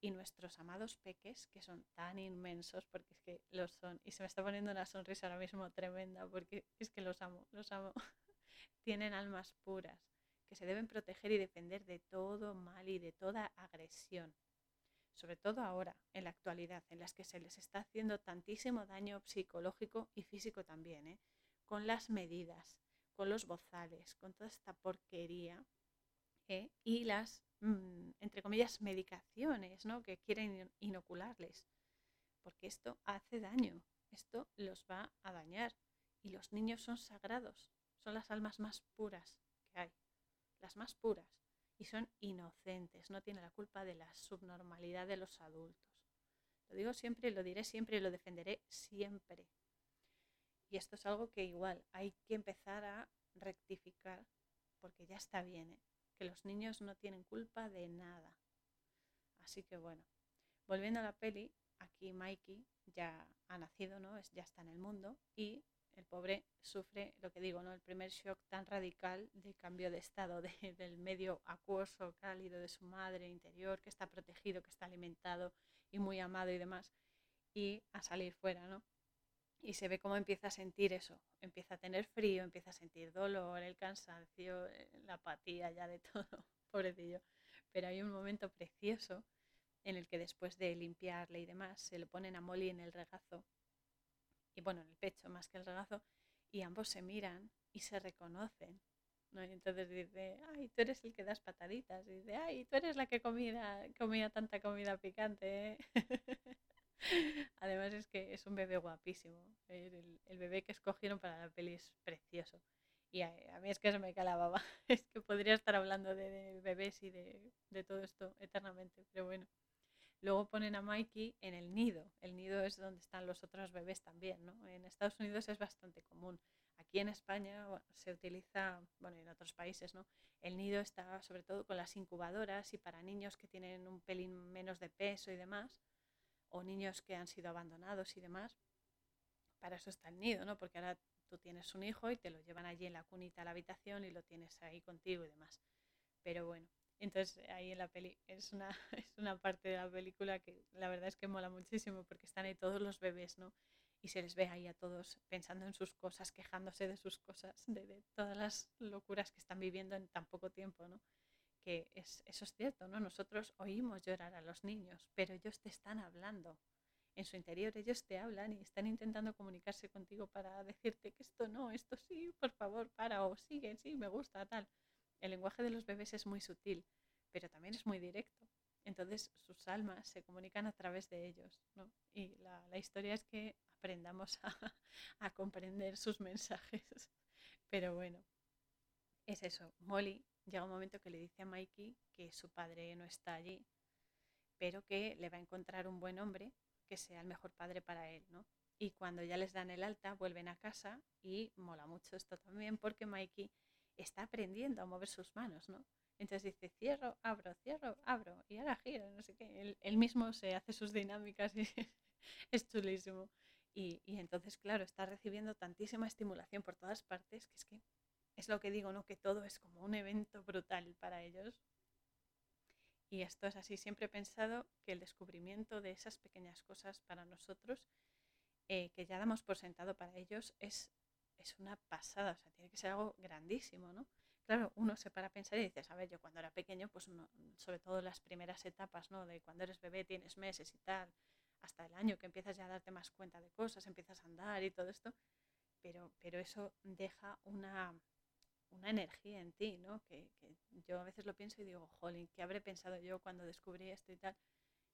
A: Y nuestros amados peques, que son tan inmensos, porque es que los son, y se me está poniendo una sonrisa ahora mismo tremenda, porque es que los amo, los amo. tienen almas puras, que se deben proteger y defender de todo mal y de toda agresión. Sobre todo ahora, en la actualidad, en las que se les está haciendo tantísimo daño psicológico y físico también, ¿eh? con las medidas, con los bozales, con toda esta porquería ¿eh? y las, mm, entre comillas, medicaciones ¿no? que quieren inocularles. Porque esto hace daño, esto los va a dañar. Y los niños son sagrados, son las almas más puras que hay, las más puras, y son inocentes, no tienen la culpa de la subnormalidad de los adultos. Lo digo siempre, lo diré siempre y lo defenderé siempre. Y esto es algo que igual hay que empezar a rectificar, porque ya está bien, ¿eh? Que los niños no tienen culpa de nada. Así que bueno, volviendo a la peli, aquí Mikey ya ha nacido, ¿no? ya está en el mundo y el pobre sufre lo que digo, ¿no? El primer shock tan radical de cambio de estado del medio acuoso, cálido de su madre interior, que está protegido, que está alimentado y muy amado y demás, y a salir fuera, ¿no? Y se ve cómo empieza a sentir eso, empieza a tener frío, empieza a sentir dolor, el cansancio, eh, la apatía ya de todo, pobrecillo. Pero hay un momento precioso en el que después de limpiarle y demás, se lo ponen a Molly en el regazo y bueno, en el pecho más que el regazo, y ambos se miran y se reconocen. ¿no? Y entonces dice, ay, tú eres el que das pataditas. Y dice, ay, tú eres la que comida, comía tanta comida picante. ¿eh?". Además es que es un bebé guapísimo. El, bebé que escogieron para la peli es precioso. Y a, mí es que se me calababa. Es que podría estar hablando de, bebés y de, de todo esto eternamente. Pero bueno. Luego ponen a Mikey en el nido. El nido es donde están los otros bebés también, ¿no? En Estados Unidos es bastante común. Aquí en España se utiliza, bueno, en otros países, ¿no? El nido está sobre todo con las incubadoras y para niños que tienen un pelín menos de peso y demás, o niños que han sido abandonados y demás. Para eso está el nido, ¿no? Porque ahora tú tienes un hijo y te lo llevan allí en la cunita a la habitación y lo tienes ahí contigo y demás. Pero bueno, entonces ahí en la peli es una, es una parte de la película que la verdad es que mola muchísimo porque están ahí todos los bebés, ¿no? Y se les ve ahí a todos pensando en sus cosas, quejándose de sus cosas, de, todas las locuras que están viviendo en tan poco tiempo, ¿no? Que es, eso es cierto, ¿no? Nosotros oímos llorar a los niños, pero ellos te están hablando. en su interior ellos te hablan y están intentando comunicarse contigo para decirte que esto no, esto sí, por favor, para o sigue, sí, me gusta, tal. El lenguaje de los bebés es muy sutil, pero también es muy directo. Entonces sus almas se comunican a través de ellos, ¿no? Y la, la historia es que aprendamos a, a comprender sus mensajes. Pero bueno, es eso. Molly llega un momento que le dice a Mikey que su padre no está allí, pero que le va a encontrar un buen hombre que sea el mejor padre para él, ¿no? Y cuando ya les dan el alta, vuelven a casa y mola mucho esto también porque Mikey está aprendiendo a mover sus manos, ¿no? Entonces dice, cierro, abro, cierro, abro, y ahora giro, no sé qué. Él, mismo se hace sus dinámicas y es chulísimo. Y, y, entonces, claro, está recibiendo tantísima estimulación por todas partes que es que es lo que digo, ¿no? Que todo es como un evento brutal para ellos. Y esto es así. Siempre he pensado que el descubrimiento de esas pequeñas cosas para nosotros, eh, que ya damos por sentado para ellos, es, es una pasada. O sea, tiene que ser algo grandísimo, ¿no? Claro, uno se para a pensar y dices, a ver, yo cuando era pequeño, pues sobre todo las primeras etapas, ¿no? De cuando eres bebé, tienes meses y tal, hasta el año que empiezas ya a darte más cuenta de cosas, empiezas a andar y todo esto, pero, pero eso deja una, una energía en ti, ¿no? Que, que, yo a veces lo pienso y digo, jolín, ¿qué habré pensado yo cuando descubrí esto y tal?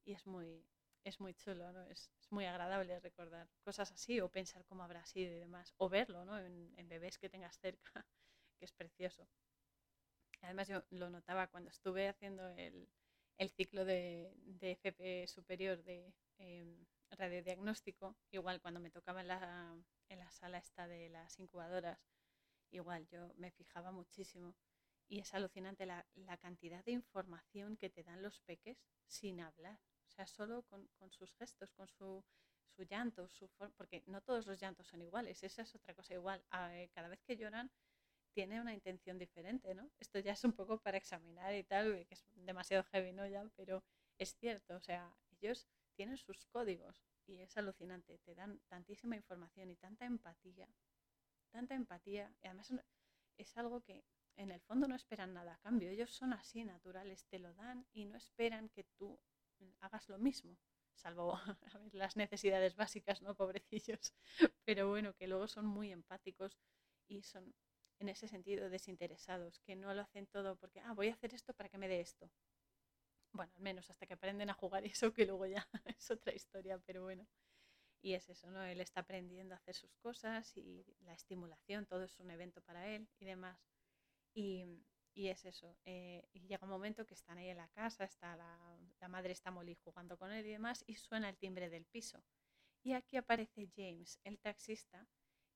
A: Y es muy, es muy chulo, ¿no? Es, es muy agradable recordar cosas así o pensar cómo habrá sido y demás, o verlo, ¿no? En, en bebés que tengas cerca, que es precioso. Además yo lo notaba cuando estuve haciendo el, el ciclo de, de, FP superior de eh, radiodiagnóstico, igual cuando me tocaba en la, en la sala esta de las incubadoras, igual yo me fijaba muchísimo y es alucinante la, cantidad de información que te dan los peques sin hablar, o sea, solo con, con sus gestos, con su, su llanto, su porque no todos los llantos son iguales, esa es otra cosa igual, eh, cada vez que lloran tiene una intención diferente, ¿no? Esto ya es un poco para examinar y tal, que es demasiado heavy, ¿no? Ya, pero es cierto, o sea, ellos tienen sus códigos y es alucinante, te dan tantísima información y tanta empatía tanta empatía. Y además es algo que en el fondo no esperan nada a cambio. Ellos son así naturales, te lo dan y no esperan que tú hagas lo mismo. Salvo las necesidades básicas, ¿no? Pobrecillos. Pero bueno, que luego son muy empáticos y son en ese sentido desinteresados, que no lo hacen todo porque, ah, voy a hacer esto para que me dé esto. Bueno, al menos hasta que aprenden a jugar eso, que luego ya es otra historia, pero bueno. Y es eso, ¿no? Él está aprendiendo a hacer sus cosas y la estimulación, todo es un evento para él y demás. Y, y es eso. Eh, y llega un momento que están ahí en la casa, está la, la madre está Molly jugando con él y demás, y suena el timbre del piso. Y aquí aparece James, el taxista,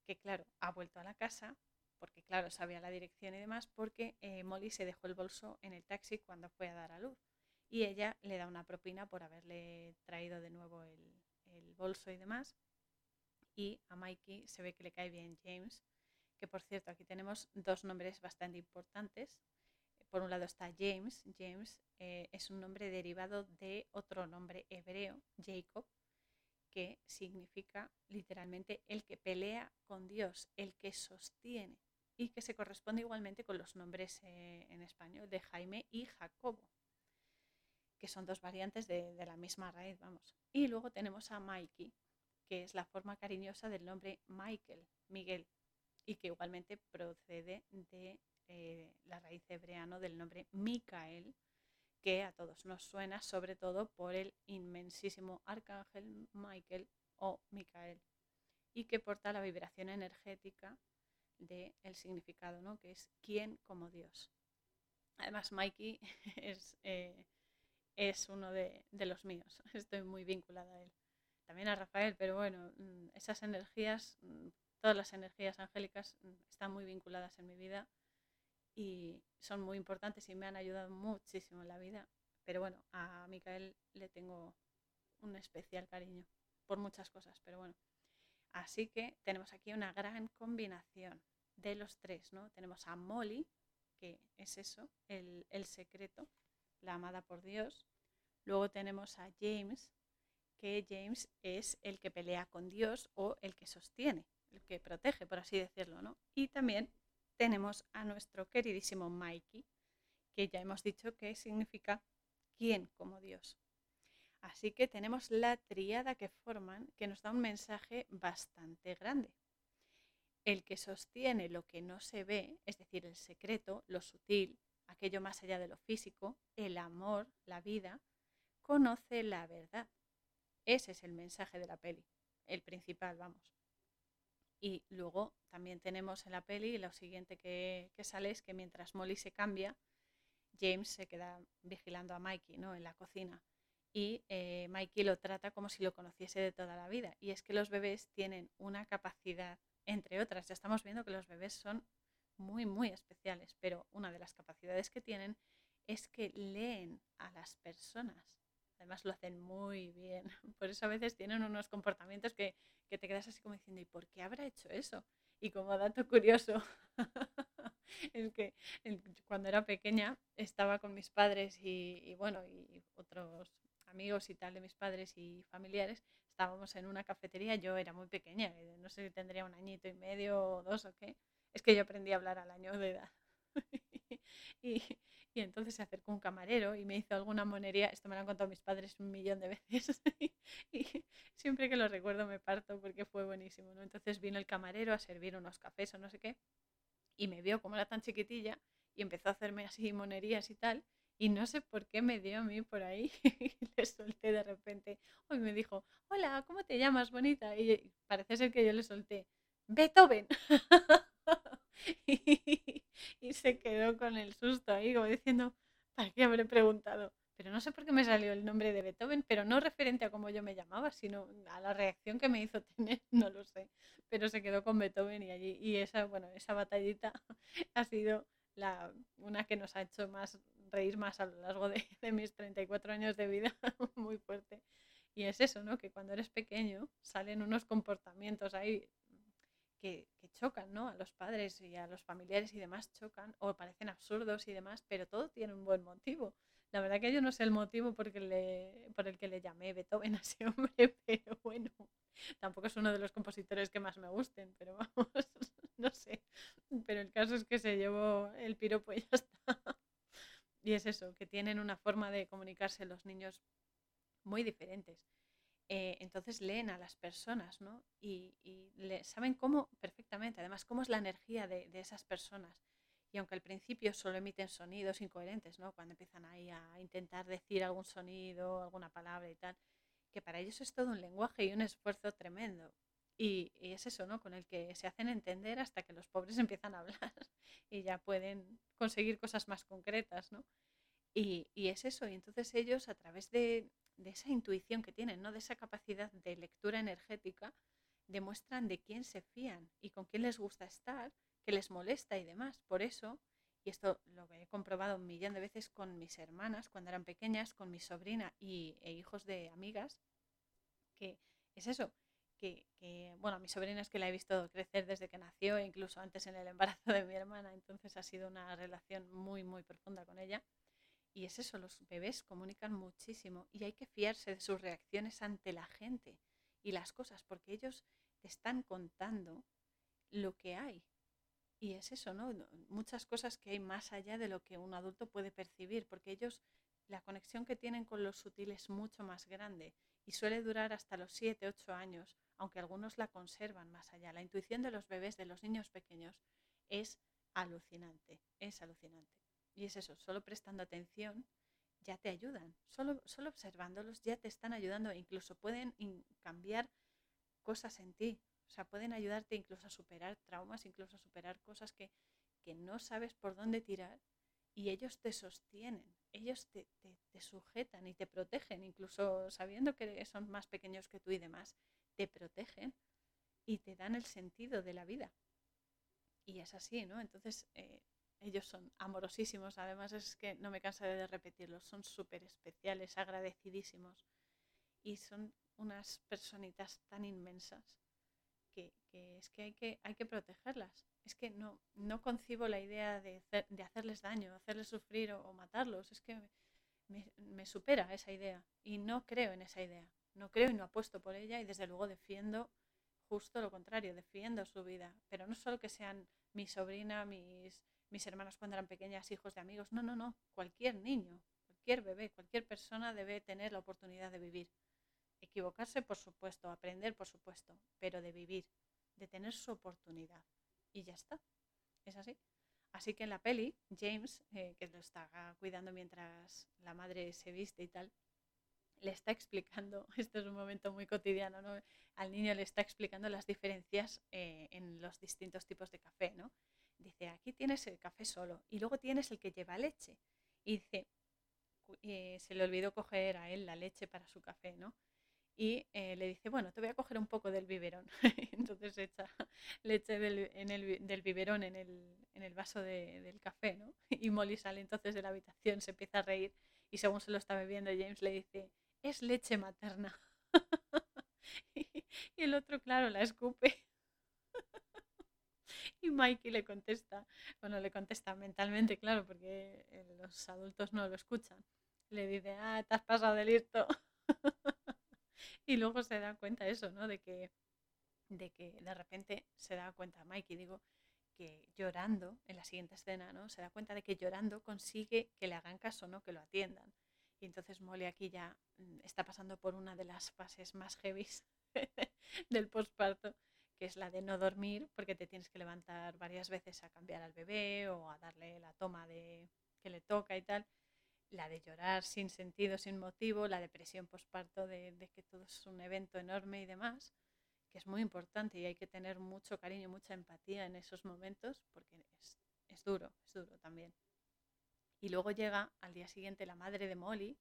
A: que claro, ha vuelto a la casa, porque claro, sabía la dirección y demás, porque eh, Molly se dejó el bolso en el taxi cuando fue a dar a luz. Y ella le da una propina por haberle traído de nuevo el, el bolso y demás. Y a Mikey se ve que le cae bien James, que por cierto aquí tenemos dos nombres bastante importantes. Por un lado está James. James eh, es un nombre derivado de otro nombre hebreo, Jacob, que significa literalmente el que pelea con Dios, el que sostiene, y que se corresponde igualmente con los nombres eh, en español de Jaime y Jacobo que son dos variantes de, de, la misma raíz, vamos. Y luego tenemos a Mikey, que es la forma cariñosa del nombre Michael, Miguel, y que igualmente procede de eh, la raíz hebreana del nombre Micael, que a todos nos suena sobre todo por el inmensísimo arcángel Michael o Micael, y que porta la vibración energética del el significado, ¿no? que es quién como Dios. Además, Mikey es... Eh, es uno de, de, los míos. Estoy muy vinculada a él. También a Rafael, pero bueno, mm, esas energías, mm, todas las energías angélicas mm, están muy vinculadas en mi vida y son muy importantes y me han ayudado muchísimo en la vida. Pero bueno, a Micael le tengo un especial cariño por muchas cosas, pero bueno. Así que tenemos aquí una gran combinación de los tres, ¿no? Tenemos a Molly, que es eso, el, el secreto, la amada por Dios. Luego tenemos a James, que James es el que pelea con Dios o el que sostiene, el que protege, por así decirlo, ¿no? Y también tenemos a nuestro queridísimo Mikey, que ya hemos dicho que significa quién como Dios. Así que tenemos la triada que forman que nos da un mensaje bastante grande. El que sostiene lo que no se ve, es decir, el secreto, lo sutil, aquello más allá de lo físico, el amor, la vida, conoce la verdad. Ese es el mensaje de la peli, el principal, vamos. Y luego también tenemos en la peli, lo siguiente que, sale es que mientras Molly se cambia, James se queda vigilando a Mikey ¿no? en la cocina. Y eh, Mikey lo trata como si lo conociese de toda la vida. Y es que los bebés tienen una capacidad, entre otras, ya estamos viendo que los bebés son muy, muy especiales, pero una de las capacidades que tienen es que leen a las personas. Además lo hacen muy bien. Por eso a veces tienen unos comportamientos que, te quedas así como diciendo, ¿y por qué habrá hecho eso? Y como dato curioso, es que cuando era pequeña estaba con mis padres y, bueno, y otros amigos y tal de mis padres y familiares, estábamos en una cafetería, yo era muy pequeña, eh, no sé si tendría un añito y medio o dos o qué, es que yo aprendí a hablar al año de edad. y, y entonces se acercó un camarero y me hizo alguna monería. Esto me lo han contado mis padres un millón de veces. y siempre que lo recuerdo me parto porque fue buenísimo. ¿no? Entonces vino el camarero a servir unos cafés o no sé qué. Y me vio como era tan chiquitilla y empezó a hacerme así monerías y tal. Y no sé por qué me dio a mí por ahí. y le solté de repente. Y me dijo, hola, ¿cómo te llamas, bonita? Y parece ser que yo le solté, Beethoven. y, se quedó con el susto ahí, como diciendo, ¿para qué habré preguntado? Pero no sé por qué me salió el nombre de Beethoven, pero no referente a cómo yo me llamaba, sino a la reacción que me hizo tener, no lo sé. Pero se quedó con Beethoven y allí, y esa, bueno, esa batallita ha sido la, una que nos ha hecho más reír más a lo largo de, de mis 34 años de vida, muy fuerte. Y es eso, ¿no? Que cuando eres pequeño salen unos comportamientos ahí que, chocan, ¿no? A los padres y a los familiares y demás chocan o parecen absurdos y demás, pero todo tiene un buen motivo. La verdad que yo no sé el motivo le, por el que le llamé Beethoven a ese hombre, pero bueno, tampoco es uno de los compositores que más me gusten, pero vamos, no sé. Pero el caso es que se llevó el piropo y ya está. Y es eso, que tienen una forma de comunicarse los niños muy diferentes. Eh, entonces leen a las personas, ¿no? Y, saben cómo perfectamente, además, cómo es la energía de, esas personas. Y aunque al principio solo emiten sonidos incoherentes, ¿no? Cuando empiezan ahí a intentar decir algún sonido, alguna palabra y tal, que para ellos es todo un lenguaje y un esfuerzo tremendo. Y, es eso, ¿no? Con el que se hacen entender hasta que los pobres empiezan a hablar y ya pueden conseguir cosas más concretas, ¿no? Y, y, es eso, y entonces ellos a través de, de esa intuición que tienen, ¿no? de esa capacidad de lectura energética, demuestran de quién se fían y con quién les gusta estar, que les molesta y demás. Por eso, y esto lo he comprobado un millón de veces con mis hermanas cuando eran pequeñas, con mi sobrina y, e hijos de amigas, que es eso, que, que, bueno, mi sobrina es que la he visto crecer desde que nació, incluso antes en el embarazo de mi hermana, entonces ha sido una relación muy, muy profunda con ella. Y es eso, los bebés comunican muchísimo y hay que fiarse de sus reacciones ante la gente y las cosas, porque ellos te están contando lo que hay. Y es eso, ¿no? Muchas cosas que hay más allá de lo que un adulto puede percibir, porque ellos, la conexión que tienen con lo sutil es mucho más grande y suele durar hasta los 7, 8 años, aunque algunos la conservan más allá. La intuición de los bebés, de los niños pequeños, es alucinante, es alucinante. Y es eso, solo prestando atención ya te ayudan. Solo, solo observándolos ya te están ayudando incluso pueden cambiar cosas en ti. O sea, pueden ayudarte incluso a superar traumas, incluso a superar cosas que, no sabes por dónde tirar y ellos te sostienen, ellos te, te, sujetan y te protegen, incluso sabiendo que son más pequeños que tú y demás, te protegen y te dan el sentido de la vida. Y es así, ¿no? Entonces, eh, ellos son amorosísimos, además es que no me cansaré de repetirlo, son súper especiales, agradecidísimos y son unas personitas tan inmensas que, es que hay, que hay que protegerlas. Es que no, no concibo la idea de, de hacerles daño, hacerles sufrir o, matarlos. Es que me, me, supera esa idea y no creo en esa idea. No creo y no apuesto por ella y desde luego defiendo justo lo contrario, defiendo su vida. Pero no solo que sean mi sobrina, mis mis hermanas cuando eran pequeñas, hijos de amigos. No, no, no. Cualquier niño, cualquier bebé, cualquier persona debe tener la oportunidad de vivir. Equivocarse, por supuesto, aprender, por supuesto, pero de vivir, de tener su oportunidad. Y ya está. Es así. Así que en la peli, James, eh, que lo está cuidando mientras la madre se viste y tal, le está explicando, esto es un momento muy cotidiano, ¿no? Al niño le está explicando las diferencias eh, en los distintos tipos de café, ¿no? Dice, aquí tienes el café solo y luego tienes el que lleva leche. Y dice, eh, se le olvidó coger a él la leche para su café, ¿no? Y eh, le dice, bueno, te voy a coger un poco del biberón. Entonces echa leche del, en biberón en el, en el vaso de, del café, ¿no? Y Molly sale entonces de la habitación, se empieza a reír y según se lo está bebiendo, James le dice, es leche materna. y, el otro, claro, la escupe. Y Mikey le contesta, bueno, le contesta mentalmente, claro, porque eh, los adultos no lo escuchan. Le dice, ah, te has pasado de listo. y luego se da cuenta eso, ¿no? De que, de que de repente se da cuenta Mikey, digo, que llorando en la siguiente escena, ¿no? Se da cuenta de que llorando consigue que le hagan caso, ¿no? Que lo atiendan. Y entonces Molly aquí ya mm, está pasando por una de las fases más heavy del posparto, que es la de no dormir, porque te tienes que levantar varias veces a cambiar al bebé o a darle la toma de que le toca y tal. La de llorar sin sentido, sin motivo, la depresión posparto de, de que todo es un evento enorme y demás, que es muy importante y hay que tener mucho cariño, mucha empatía en esos momentos, porque es, es duro, es duro también. Y luego llega al día siguiente la madre de Molly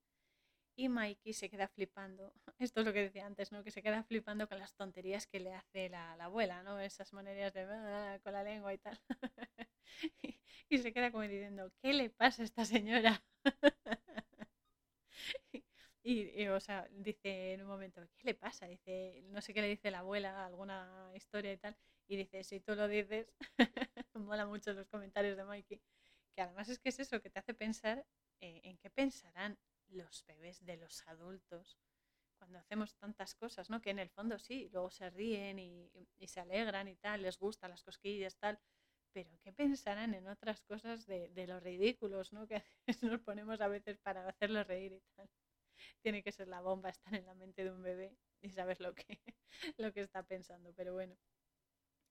A: y Mikey se queda flipando. Esto es lo que decía antes, ¿no? Que se queda flipando con las tonterías que le hace la, abuela, ¿no? Esas maneras de ah", con la lengua y tal. y, se queda como diciendo, ¿qué le pasa a esta señora? y, o sea, dice en un momento, ¿qué le pasa? Dice, no sé qué le dice la abuela, alguna historia y tal. Y dice, si tú lo dices, mola mucho los comentarios de Mikey que además es que es eso, que te hace pensar eh, en qué pensarán los bebés de los adultos cuando hacemos tantas cosas, ¿no? Que en el fondo sí, luego se ríen y, se alegran y tal, les gustan las cosquillas, tal, pero ¿qué pensarán en otras cosas de, los ridículos, ¿no? Que nos ponemos a veces para hacerlos reír y tal. Tiene que ser la bomba estar en la mente de un bebé y sabes lo que, lo que está pensando, pero bueno.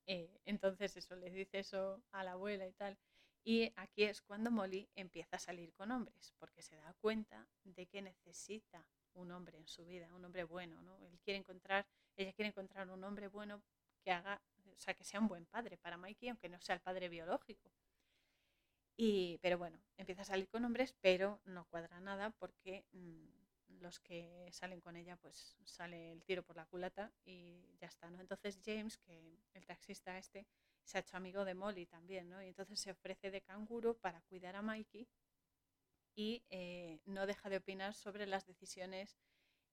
A: Eh, entonces eso, le dice eso a la abuela y tal. Y aquí es cuando Molly empieza a salir con hombres, porque se da cuenta de que necesita un hombre en su vida, un hombre bueno, ¿no? Él quiere encontrar, ella quiere encontrar un hombre bueno que haga, o sea, que sea un buen padre para Mikey, aunque no sea el padre biológico. Y, pero bueno, empieza a salir con hombres, pero no cuadra nada porque mm, los que salen con ella, pues sale el tiro por la culata y ya está, ¿no? Entonces James, que el taxista este, se ha hecho amigo de Molly también, ¿no? Y entonces se ofrece de canguro para cuidar a Mikey y eh, no deja de opinar sobre las decisiones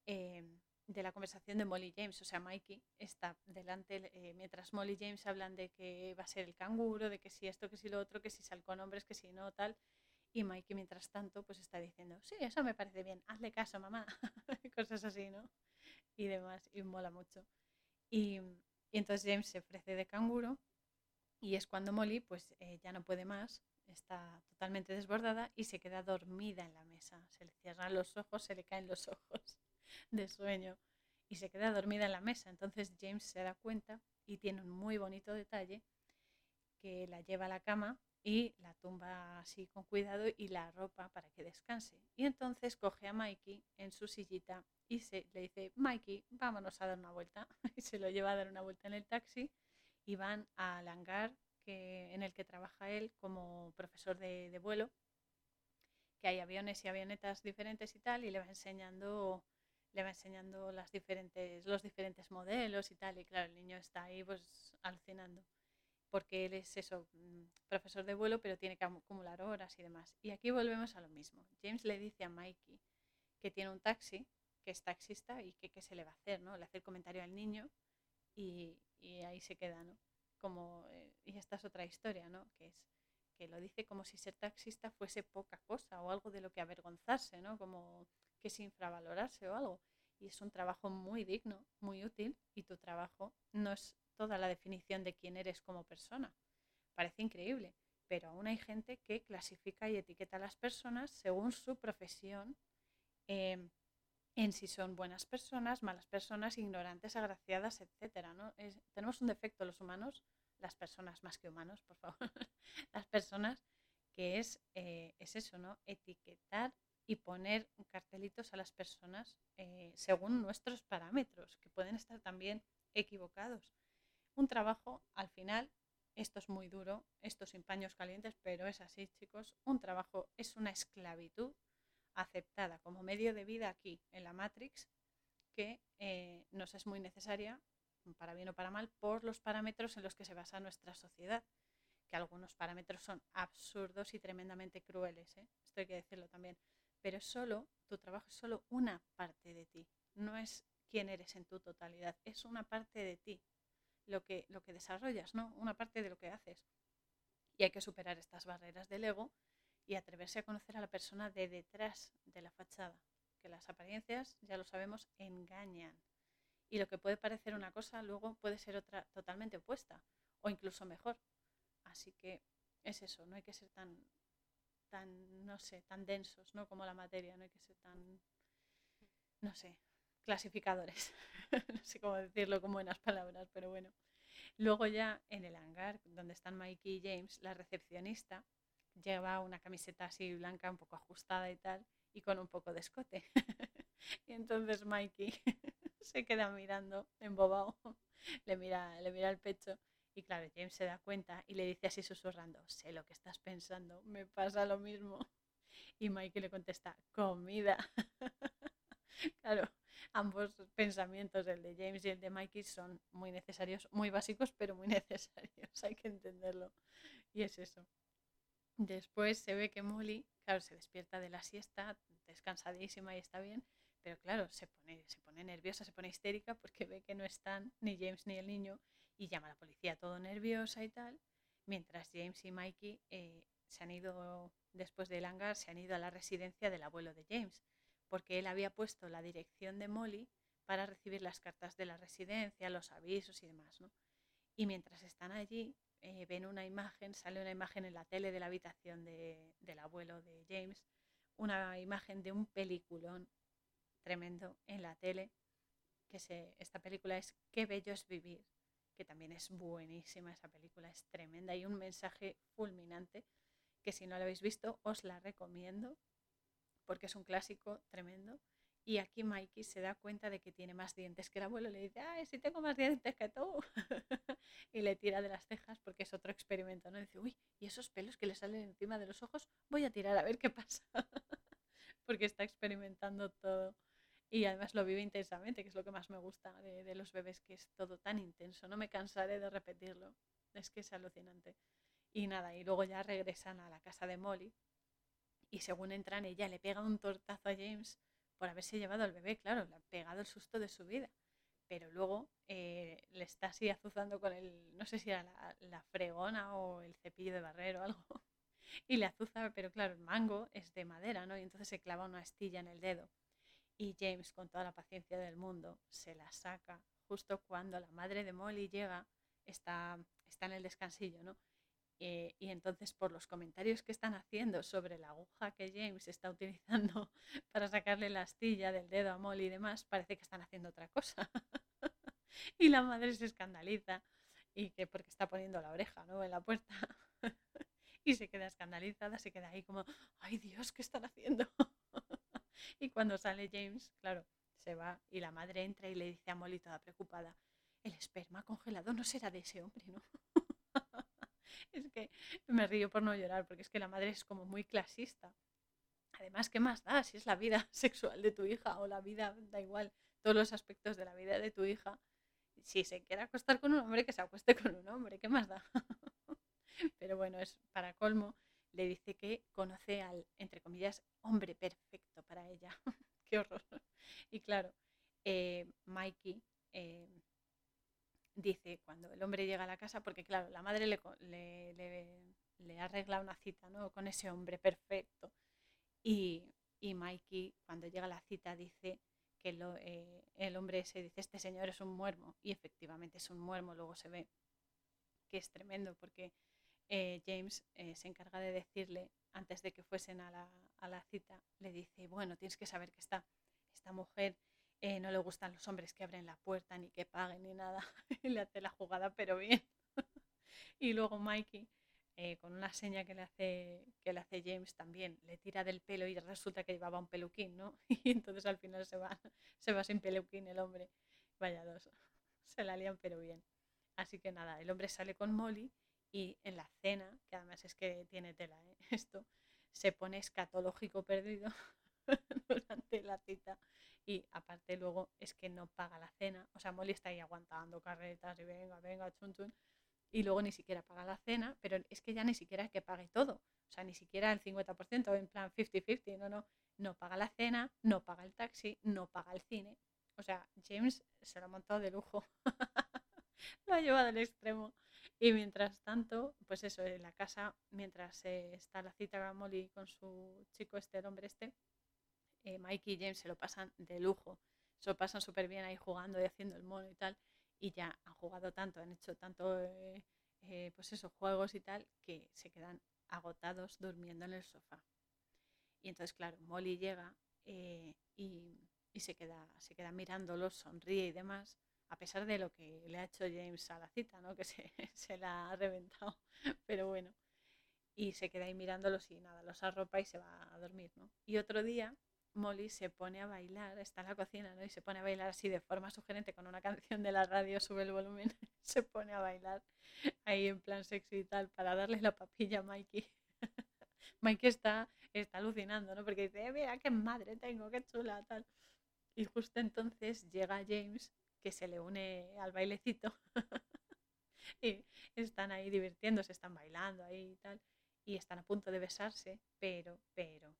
A: eh, de la conversación de Molly James. O sea, Mikey está delante, eh, mientras Molly James hablan de que va a ser el canguro, de que si esto, que si lo otro, que si sal con hombres, que si no, tal. Y Mikey, mientras tanto, pues está diciendo, sí, eso me parece bien, hazle caso, mamá. Cosas así, ¿no? Y demás, y mola mucho. Y, y entonces James se ofrece de canguro y es cuando Molly pues eh, ya no puede más, está totalmente desbordada y se queda dormida en la mesa. Se le cierran los ojos, se le caen los ojos de sueño y se queda dormida en la mesa. Entonces James se da cuenta y tiene un muy bonito detalle que la lleva a la cama y la tumba así con cuidado y la ropa para que descanse. Y entonces coge a Mikey en su sillita y se, le dice, Mikey, vámonos a dar una vuelta. Y se lo lleva a dar una vuelta en el taxi y van al hangar que, en el que trabaja él como profesor de, vuelo, que hay aviones y avionetas diferentes y tal, y le va enseñando le va enseñando las diferentes, los diferentes modelos y tal, y claro, el niño está ahí pues alucinando, porque él es eso, mm, profesor de vuelo, pero tiene que acumular horas y demás. Y aquí volvemos a lo mismo. James le dice a Mikey que tiene un taxi, que es taxista y que qué se le va a hacer, ¿no? Le hace el comentario al niño y, y ahí se queda, ¿no? Como, eh, y esta es otra historia, ¿no? Que es que lo dice como si ser taxista fuese poca cosa o algo de lo que avergonzarse, ¿no? Como que es infravalorarse o algo. Y es un trabajo muy digno, muy útil, y tu trabajo no es toda la definición de quién eres como persona. Parece increíble, pero aún hay gente que clasifica y etiqueta a las personas según su profesión, em, en si son buenas personas, malas personas, ignorantes, agraciadas, etc. ¿no? tenemos un defecto los humanos, las personas más que humanos, por favor, las personas, que es, eh, es eso, ¿no? Etiquetar y poner cartelitos a las personas eh, según nuestros parámetros, que pueden estar también equivocados. Un trabajo, al final, esto es muy duro, esto sin paños calientes, pero es así, chicos, un trabajo es una esclavitud aceptada como medio de vida aquí en la Matrix, que eh, nos es muy necesaria, para bien o para mal, por los parámetros en los que se basa nuestra sociedad, que algunos parámetros son absurdos y tremendamente crueles, ¿eh? esto hay que decirlo también pero solo, tu trabajo es solo una parte de ti, no es quién eres en tu totalidad, es una parte de ti, lo que, lo que desarrollas, ¿no? Una parte de lo que haces. Y hay que superar estas barreras del ego y atreverse a conocer a la persona de detrás de la fachada, que las apariencias, ya lo sabemos, engañan. Y lo que puede parecer una cosa luego puede ser otra totalmente opuesta o incluso mejor. Así que es eso, no hay que ser tan tan, no sé, tan densos, ¿no? Como la materia, no hay que ser tan, no sé, clasificadores. no sé cómo decirlo con buenas palabras, pero bueno. Luego ya en el hangar, donde están Mikey y James, la recepcionista lleva una camiseta así blanca, un poco ajustada y tal, y con un poco de escote. y entonces Mikey se queda mirando, embobado, le mira, le mira el pecho y claro, James se da cuenta y le dice así susurrando, sé lo que estás pensando, me pasa lo mismo. Y Mikey le contesta, comida. claro, ambos pensamientos, el de James y el de Mikey, son muy necesarios, muy básicos, pero muy necesarios, hay que entenderlo. Y es eso. Después se ve que Molly, claro, se despierta de la siesta, descansadísima y está bien, pero claro, se pone, se pone nerviosa, se pone histérica porque ve que no están ni James ni el niño y llama a la policía todo nerviosa y tal, mientras James y Mikey eh, se han ido, después del hangar, se han ido a la residencia del abuelo de James, porque él había puesto la dirección de Molly para recibir las cartas de la residencia, los avisos y demás, ¿no? Y mientras están allí, eh, ven una imagen, sale una imagen en la tele de la habitación del abuelo de James, una imagen de un peliculón tremendo en la tele, que se, esta película es Qué bello es vivir, que también es buenísima esa película, es tremenda y un mensaje fulminante que si no lo habéis visto os la recomiendo porque es un clásico tremendo. Y aquí Mikey se da cuenta de que tiene más dientes que el abuelo. Le dice, ay, si tengo más dientes que tú. y le tira de las cejas porque es otro experimento, ¿no? Dice, uy, y esos pelos que le salen encima de los ojos, voy a tirar a ver qué pasa. porque está experimentando todo. Y además lo vive intensamente, que es lo que más me gusta de, los bebés, que es todo tan intenso. No me cansaré de repetirlo. Es que es alucinante. Y nada, y luego ya regresan a la casa de Molly. Y según entran, ella le pega un tortazo a James por haberse llevado al bebé. Claro, le ha pegado el susto de su vida. Pero luego eh, le está así azuzando con el, no sé si era la, fregona o el cepillo de barrero o algo. Y le azuza, pero claro, el mango es de madera, ¿no? Y entonces se clava una astilla en el dedo y James, con toda la paciencia del mundo, se la saca justo cuando la madre de Molly llega, está, está en el descansillo, ¿no? Eh, y entonces por los comentarios que están haciendo sobre la aguja que James está utilizando para sacarle la astilla del dedo a Molly y demás, parece que están haciendo otra cosa. y la madre se escandaliza y que porque está poniendo la oreja ¿no? en la puerta y se queda escandalizada, se queda ahí como, ay Dios, ¿qué están haciendo? y cuando sale James, claro, se va y la madre entra y le dice a Molly toda preocupada, el esperma congelado no será de ese hombre, ¿no? es que me río por no llorar, porque es que la madre es como muy clasista. Además, ¿qué más da si es la vida sexual de tu hija o la vida, da igual, todos los aspectos de la vida de tu hija? Si se quiere acostar con un hombre, que se acueste con un hombre, ¿qué más da? Pero bueno, es para colmo le dice que conoce al, entre comillas, hombre perfecto para ella. Qué horror. Y claro, eh, Mikey eh, dice cuando el hombre llega a la casa, porque claro, la madre le, le, arregla una cita ¿no? con ese hombre perfecto. Y, y, Mikey, cuando llega a la cita, dice que eh, el hombre se dice, este señor es un muermo. Y efectivamente es un muermo, luego se ve que es tremendo, porque eh, James eh, se encarga de decirle, antes de que fuesen a la, a la, cita, le dice, bueno, tienes que saber que esta, esta mujer eh, no le gustan los hombres que abren la puerta, ni que paguen, ni nada. le hace la jugada, pero bien. y luego Mikey, con una seña que le, hace, que le hace James también, le tira del pelo y resulta que llevaba un peluquín, ¿no? y entonces al final se va, se va sin peluquín el hombre. Vaya dos. Se la lían, pero bien. Así que nada, el hombre sale con Molly y en la cena, que además es que tiene tela ¿eh? esto, se pone escatológico perdido durante la cita. Y aparte luego es que no paga la cena, o sea, Molly está ahí aguantando carretas y venga, venga, chun chun, y luego ni siquiera paga la cena, pero es que ya ni siquiera es que pague todo, o sea, ni siquiera el 50%, en plan 50-50, no, no, no paga la cena, no paga el taxi, no paga el cine, o sea, James se lo ha montado de lujo, lo ha llevado al extremo. Y mientras tanto, pues eso, en la casa, mientras eh, está la cita Molly con su chico este, el hombre este, eh, Mike y James se lo pasan de lujo. Se lo pasan súper bien ahí jugando y haciendo el mono y tal. Y ya han jugado tanto, han hecho tanto, eh, pues eso, juegos y tal, que se quedan agotados durmiendo en el sofá. Y entonces, claro, Molly llega y, y, se, queda, se queda mirándolos, sonríe y demás a pesar de lo que le ha hecho James a la cita, ¿no? que se, se la ha reventado, pero bueno. Y se queda ahí mirándolos y nada, los arropa y se va a dormir. ¿no? Y otro día Molly se pone a bailar, está en la cocina, ¿no? Y se pone a bailar así de forma sugerente con una canción de la radio, sube el volumen, se pone a bailar ahí en plan sexy y tal para darle la papilla a Mikey. Mikey está, está alucinando, ¿no? Porque dice, eh, mira qué madre tengo, qué chula, tal. Y justo entonces llega James que se le une al bailecito y están ahí divirtiéndose, están bailando ahí y tal, y están a punto de besarse, pero, pero,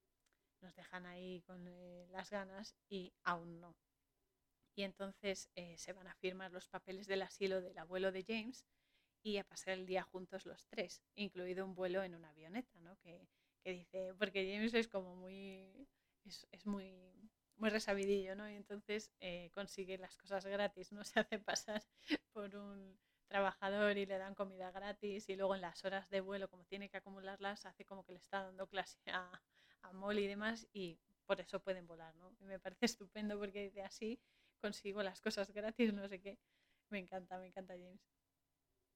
A: nos dejan ahí con eh, las ganas y aún no. Y entonces eh, se van a firmar los papeles del asilo del abuelo de James y a pasar el día juntos los tres, incluido un vuelo en una avioneta, ¿no? Que, que dice, porque James es como muy, es, es muy muy resabidillo, ¿no? Y entonces eh, consigue las cosas gratis, no se hace pasar por un trabajador y le dan comida gratis y luego en las horas de vuelo, como tiene que acumularlas, hace como que le está dando clase a, a Molly y demás y por eso pueden volar, ¿no? Y me parece estupendo porque dice así consigo las cosas gratis, no sé qué. Me encanta, me encanta James.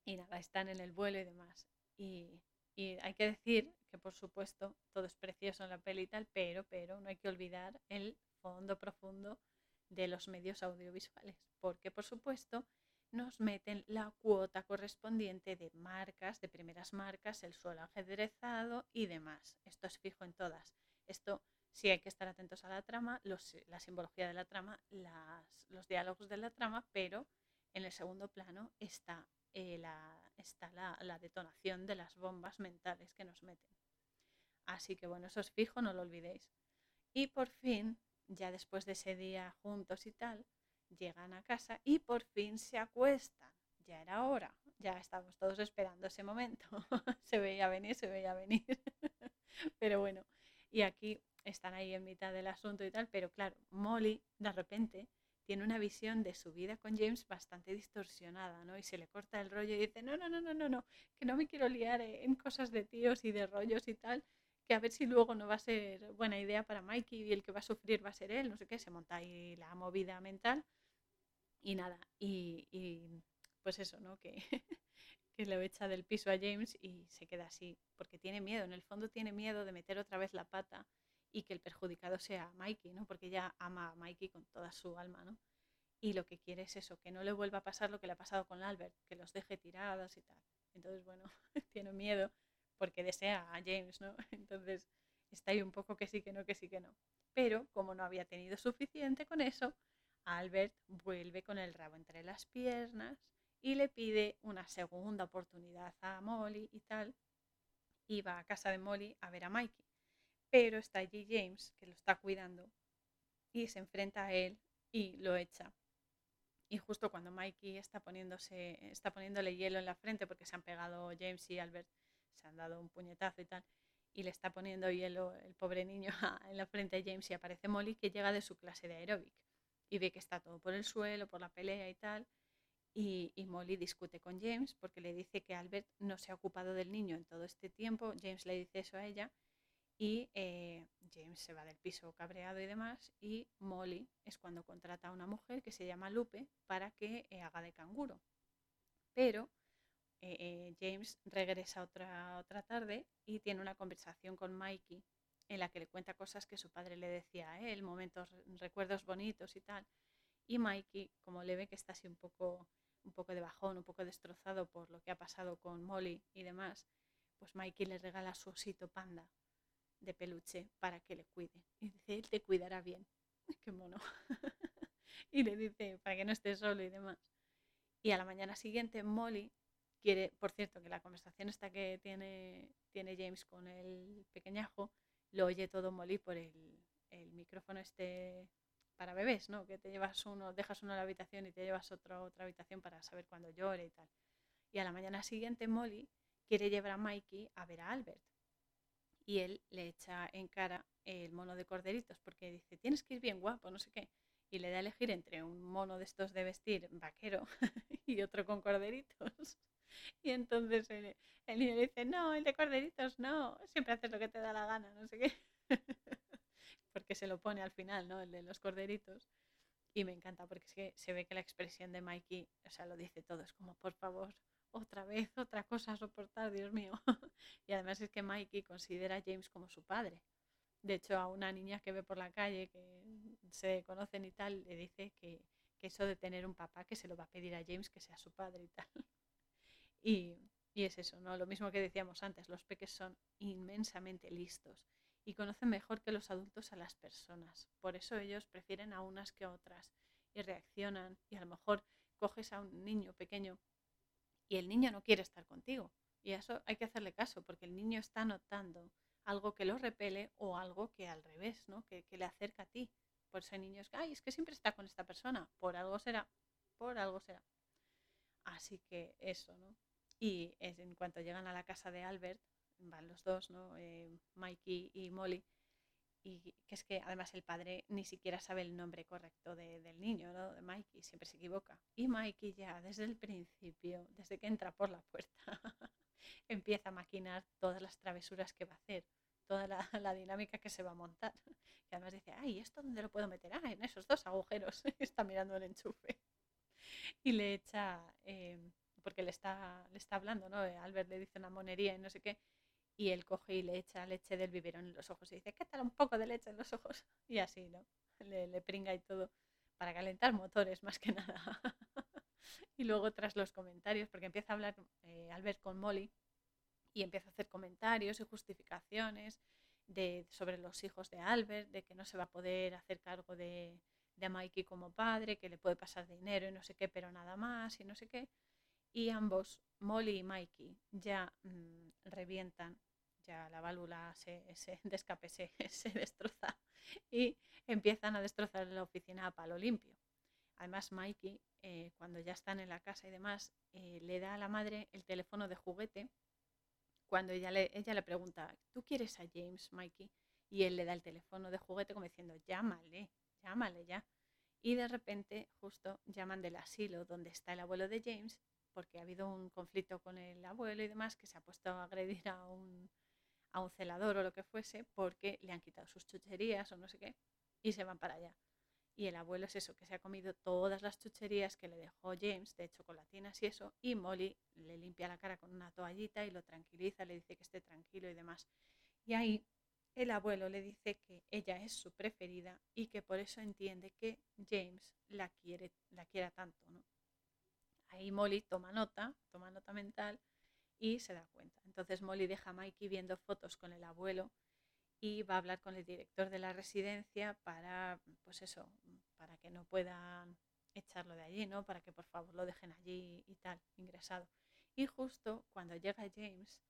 A: Y nada, están en el vuelo y demás. Y, y hay que decir que por supuesto todo es precioso en la peli y tal, pero, pero no hay que olvidar el fondo profundo de los medios audiovisuales, porque por supuesto nos meten la cuota correspondiente de marcas, de primeras marcas, el suelo ajedrezado y demás. Esto es fijo en todas. Esto sí hay que estar atentos a la trama, los, la simbología de la trama, los diálogos de la trama, pero en el segundo plano está, eh, la, está la, la detonación de las bombas mentales que nos meten. Así que bueno, eso es fijo, no lo olvidéis. Y por fin ya después de ese día juntos y tal, llegan a casa y por fin se acuestan. Ya era hora, ya estábamos todos esperando ese momento. se veía venir, se veía venir. pero bueno, y aquí están ahí en mitad del asunto y tal, pero claro, Molly de repente tiene una visión de su vida con James bastante distorsionada, ¿no? Y se le corta el rollo y dice, no, no, no, no, no, no, que no me quiero liar en cosas de tíos y de rollos y tal, que a ver si luego no va a ser buena idea para Mikey y el que va a sufrir va a ser él, no sé qué, se monta ahí la movida mental y nada, y, pues eso, ¿no? Que, que le echa del piso a James y se queda así, porque tiene miedo, en el fondo tiene miedo de meter otra vez la pata y que el perjudicado sea Mikey, ¿no? Porque ella ama a Mikey con toda su alma, ¿no? Y lo que quiere es eso, que no le vuelva a pasar lo que le ha pasado con Albert, que los deje tirados y tal. Entonces, bueno, tiene miedo porque desea a James, ¿no? Entonces está ahí un poco que sí, que no, que sí, que no. Pero como no había tenido suficiente con eso, Albert vuelve con el rabo entre las piernas y le pide una segunda oportunidad a Molly y tal. Y va a casa de Molly a ver a Mikey. Pero está allí James, que lo está cuidando, y se enfrenta a él y lo echa. Y justo cuando Mikey está, poniéndose, está poniéndole hielo en la frente porque se han pegado James y Albert se han dado un puñetazo y tal, y le está poniendo hielo el pobre niño en la frente a James y aparece Molly que llega de su clase de aeróbic y ve que está todo por el suelo, por la pelea y tal, Y, Molly discute con James porque le dice que Albert no se ha ocupado del niño en todo este tiempo. James le dice eso a ella y eh, James se va del piso cabreado y demás. Y Molly es cuando contrata a una mujer que se llama Lupe para que eh, haga de canguro. Pero eh, James regresa otra, otra tarde y tiene una conversación con Mikey en la que le cuenta cosas que su padre le decía a él, momentos, recuerdos bonitos y tal. Y Mikey, como le ve que está así un poco un poco de bajón, un poco destrozado por lo que ha pasado con Molly y demás, pues Mikey le regala su osito panda de peluche para que le cuide. Y dice, él te cuidará bien. Qué mono. y le dice, para que no esté solo y demás. Y a la mañana siguiente Molly quiere, por cierto, que la conversación esta que tiene, tiene James con el pequeñajo, lo oye todo Molly por el, el micrófono este para bebés, ¿no? Que te llevas uno, dejas uno en la habitación y te llevas otro a otra habitación para saber cuándo llore y tal. Y a la mañana siguiente Molly quiere llevar a Mikey a ver a Albert. Y él le echa en cara el mono de corderitos porque dice, tienes que ir bien guapo, no sé qué. Y le da a elegir entre un mono de estos de vestir vaquero y otro con corderitos. Y entonces el, niño le dice, no, el de corderitos no, siempre haces lo que te da la gana, no sé qué. porque se lo pone al final, ¿no? El de los corderitos. Y me encanta porque es que se ve que la expresión de Mikey, o sea, lo dice todo, es como, por favor, otra vez, otra cosa a soportar, Dios mío. y además es que Mikey considera a James como su padre. De hecho, a una niña que ve por la calle, que se conocen y tal, le dice que, que eso de tener un papá que se lo va a pedir a James que sea su padre y tal. Y, y es eso, ¿no? Lo mismo que decíamos antes, los peques son inmensamente listos y conocen mejor que los adultos a las personas. Por eso ellos prefieren a unas que a otras y reaccionan y a lo mejor coges a un niño pequeño y el niño no quiere estar contigo. Y a eso hay que hacerle caso porque el niño está notando algo que lo repele o algo que al revés, ¿no? que, le acerca a ti. Por ese niño es que, ay, es que siempre está con esta persona. Por algo será, por algo será. Así que eso, ¿no? Y en cuanto llegan a la casa de Albert, van los dos, ¿no? Eh, Mikey y Molly, y que es que además el padre ni siquiera sabe el nombre correcto del niño, ¿no? de Mikey, siempre se equivoca. Y Mikey ya desde el principio, desde que entra por la puerta, empieza a maquinar todas las travesuras que va a hacer, toda la, dinámica que se va a montar. Y además dice, ay, ¿esto dónde lo puedo meter? Ah, en esos dos agujeros. está mirando el enchufe. Y le echa, eh, porque le está, le está hablando, ¿no? Albert le dice una monería y no sé qué y él coge y le echa leche del biberón en los ojos y dice, ¿qué tal un poco de leche en los ojos? Y así, ¿no? Le, pringa y todo para calentar motores más que nada. y luego tras los comentarios, porque empieza a hablar eh, Albert con Molly y empieza a hacer comentarios y justificaciones de, sobre los hijos de Albert, de que no se va a poder hacer cargo de, de Mikey como padre, que le puede pasar dinero y no sé qué, pero nada más y no sé qué. Y ambos, Molly y Mikey, ya mm, revientan ya la válvula se, de escape se, destroza y empiezan a destrozar la oficina a palo limpio. Además, Mikey, eh, cuando ya están en la casa y demás, eh, le da a la madre el teléfono de juguete cuando ella le, ella le pregunta, ¿tú quieres a James, Mikey? Y él le da el teléfono de juguete como diciendo, llámale, llámale ya. Y de repente justo llaman del asilo donde está el abuelo de James porque ha habido un conflicto con el abuelo y demás que se ha puesto a agredir a un, a un celador o lo que fuese porque le han quitado sus chucherías o no sé qué y se van para allá. Y el abuelo es eso, que se ha comido todas las chucherías que le dejó James de chocolatinas y eso, y Molly le limpia la cara con una toallita y lo tranquiliza, le dice que esté tranquilo y demás. Y ahí el abuelo le dice que ella es su preferida y que por eso entiende que James la quiere, la quiera tanto, ¿no? Ahí Molly toma nota, toma nota mental y se da cuenta. Entonces Molly deja a Mikey viendo fotos con el abuelo y va a hablar con el director de la residencia para, pues eso, para que no puedan echarlo de allí, ¿no? Para que por favor lo dejen allí y tal, ingresado. Y justo cuando llega James,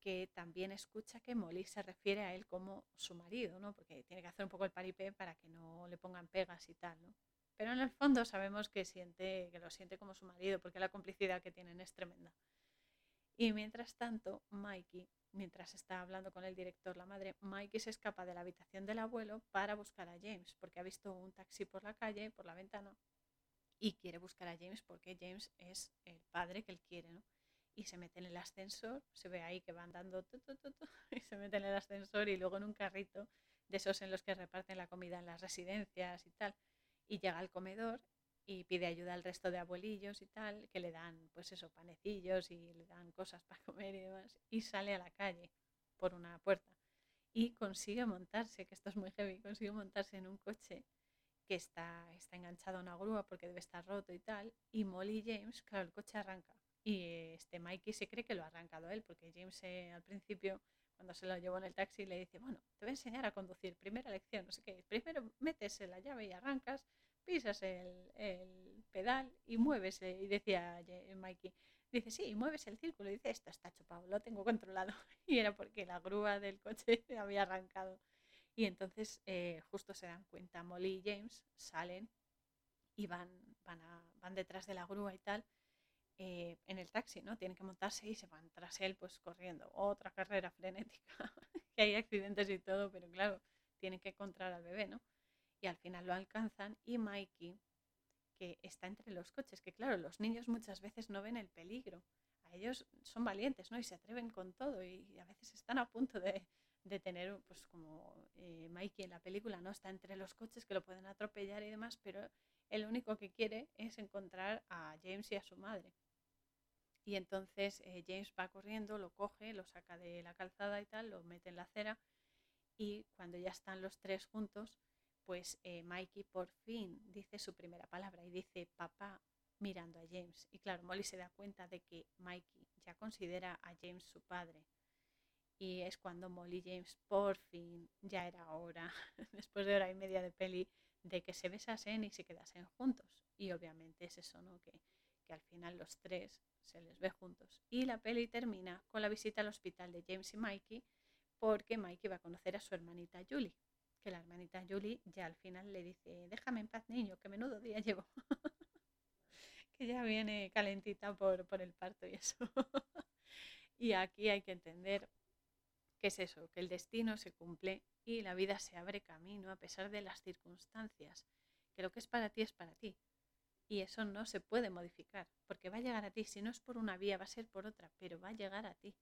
A: que también escucha que Molly se refiere a él como su marido, ¿no? Porque tiene que hacer un poco el paripé para que no le pongan pegas y tal, ¿no? Pero en el fondo sabemos que siente, que lo siente como su marido, porque la complicidad que tienen es tremenda. Y mientras tanto, Mikey, mientras está hablando con el director, la madre, Mikey se escapa de la habitación del abuelo para buscar a James, porque ha visto un taxi por la calle, por la ventana, y quiere buscar a James porque James es el padre que él quiere, ¿no? Y se mete en el ascensor, se ve ahí que va andando y se mete en el ascensor y luego en un carrito de esos en los que reparten la comida en las residencias y tal. Y llega al comedor y pide ayuda al resto de abuelillos y tal, que le dan, pues eso, panecillos y le dan cosas para comer y demás. Y sale a la calle por una puerta y consigue montarse, que esto es muy heavy, consigue montarse en un coche que está, está enganchado a una grúa porque debe estar roto y tal. Y Molly James, claro, el coche arranca. Y este Mikey se cree que lo ha arrancado él, porque James eh, al principio, cuando se lo llevó en el taxi, le dice, bueno, te voy a enseñar a conducir, primera lección, no sé qué. Primero metes la llave y arrancas, pisas el, el pedal y mueves. Y decía Mikey, dice, sí, mueves el círculo. Y dice, esto está chupado, lo tengo controlado. Y era porque la grúa del coche había arrancado. Y entonces eh, justo se dan cuenta, Molly y James salen y van, van, van detrás de la grúa y tal, eh, en el taxi, ¿no? Tienen que montarse y se van tras él, pues corriendo. Otra carrera frenética, que hay accidentes y todo, pero claro, tienen que encontrar al bebé, ¿no? Y al final lo alcanzan y Mikey, que está entre los coches, que claro, los niños muchas veces no ven el peligro. A ellos son valientes, ¿no? Y se atreven con todo y a veces están a punto de, de tener, pues como eh, Mikey en la película, ¿no? Está entre los coches que lo pueden atropellar y demás, pero el único que quiere es encontrar a James y a su madre. Y entonces eh, James va corriendo, lo coge, lo saca de la calzada y tal, lo mete en la acera y cuando ya están los tres juntos, pues eh, Mikey por fin dice su primera palabra y dice papá mirando a James. Y claro, Molly se da cuenta de que Mikey ya considera a James su padre y es cuando Molly James por fin, ya era hora, después de hora y media de peli, de que se besasen y se quedasen juntos. Y obviamente es eso, ¿no? Que, que al final los tres se les ve juntos. Y la peli termina con la visita al hospital de James y Mikey, porque Mikey va a conocer a su hermanita Julie. Que la hermanita Julie ya al final le dice, déjame en paz niño, que menudo día llevo. que ya viene calentita por, por el parto y eso. y aquí hay que entender ¿Qué es eso? Que el destino se cumple y la vida se abre camino a pesar de las circunstancias. Que lo que es para ti es para ti. Y eso no se puede modificar, porque va a llegar a ti. Si no es por una vía, va a ser por otra, pero va a llegar a ti.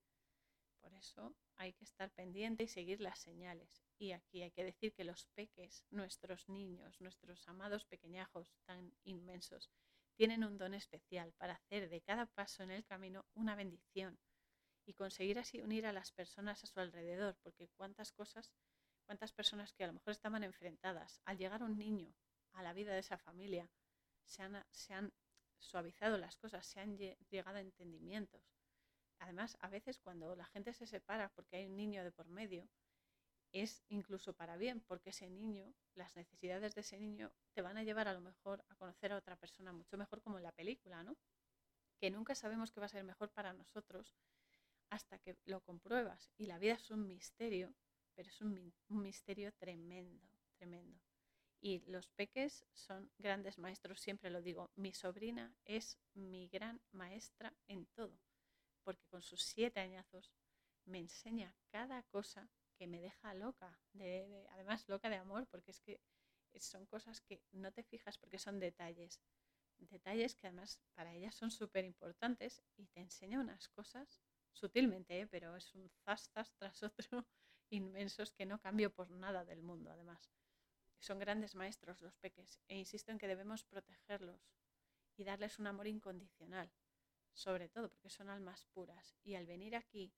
A: Por eso hay que estar pendiente y seguir las señales. Y aquí hay que decir que los peques, nuestros niños, nuestros amados pequeñajos tan inmensos, tienen un don especial para hacer de cada paso en el camino una bendición, y conseguir así unir a las personas a su alrededor, porque cuántas cosas, cuántas personas que a lo mejor estaban enfrentadas, al llegar un niño a la vida de esa familia, se han, se han suavizado las cosas, se han llegado a entendimientos. Además, a veces cuando la gente se separa porque hay un niño de por medio, es incluso para bien, porque ese niño, las necesidades de ese niño te van a llevar a lo mejor a conocer a otra persona mucho mejor como en la película, ¿no? Que nunca sabemos qué va a ser mejor para nosotros hasta que lo compruebas. Y la vida es un misterio, pero es un, misterio tremendo, tremendo. Y los peques son grandes maestros, siempre lo digo. Mi sobrina es mi gran maestra en todo, porque con sus siete añazos me enseña cada cosa que me deja loca, de, además loca de amor, porque es que son cosas que no te fijas porque son detalles, detalles que además para ellas son súper importantes y te enseña unas cosas sutilmente, ¿eh? pero es un zas, tras otro inmensos que no cambio por nada del mundo, además. Son grandes maestros los peques e insisto en que debemos protegerlos y darles un amor incondicional, sobre todo porque son almas puras y al venir aquí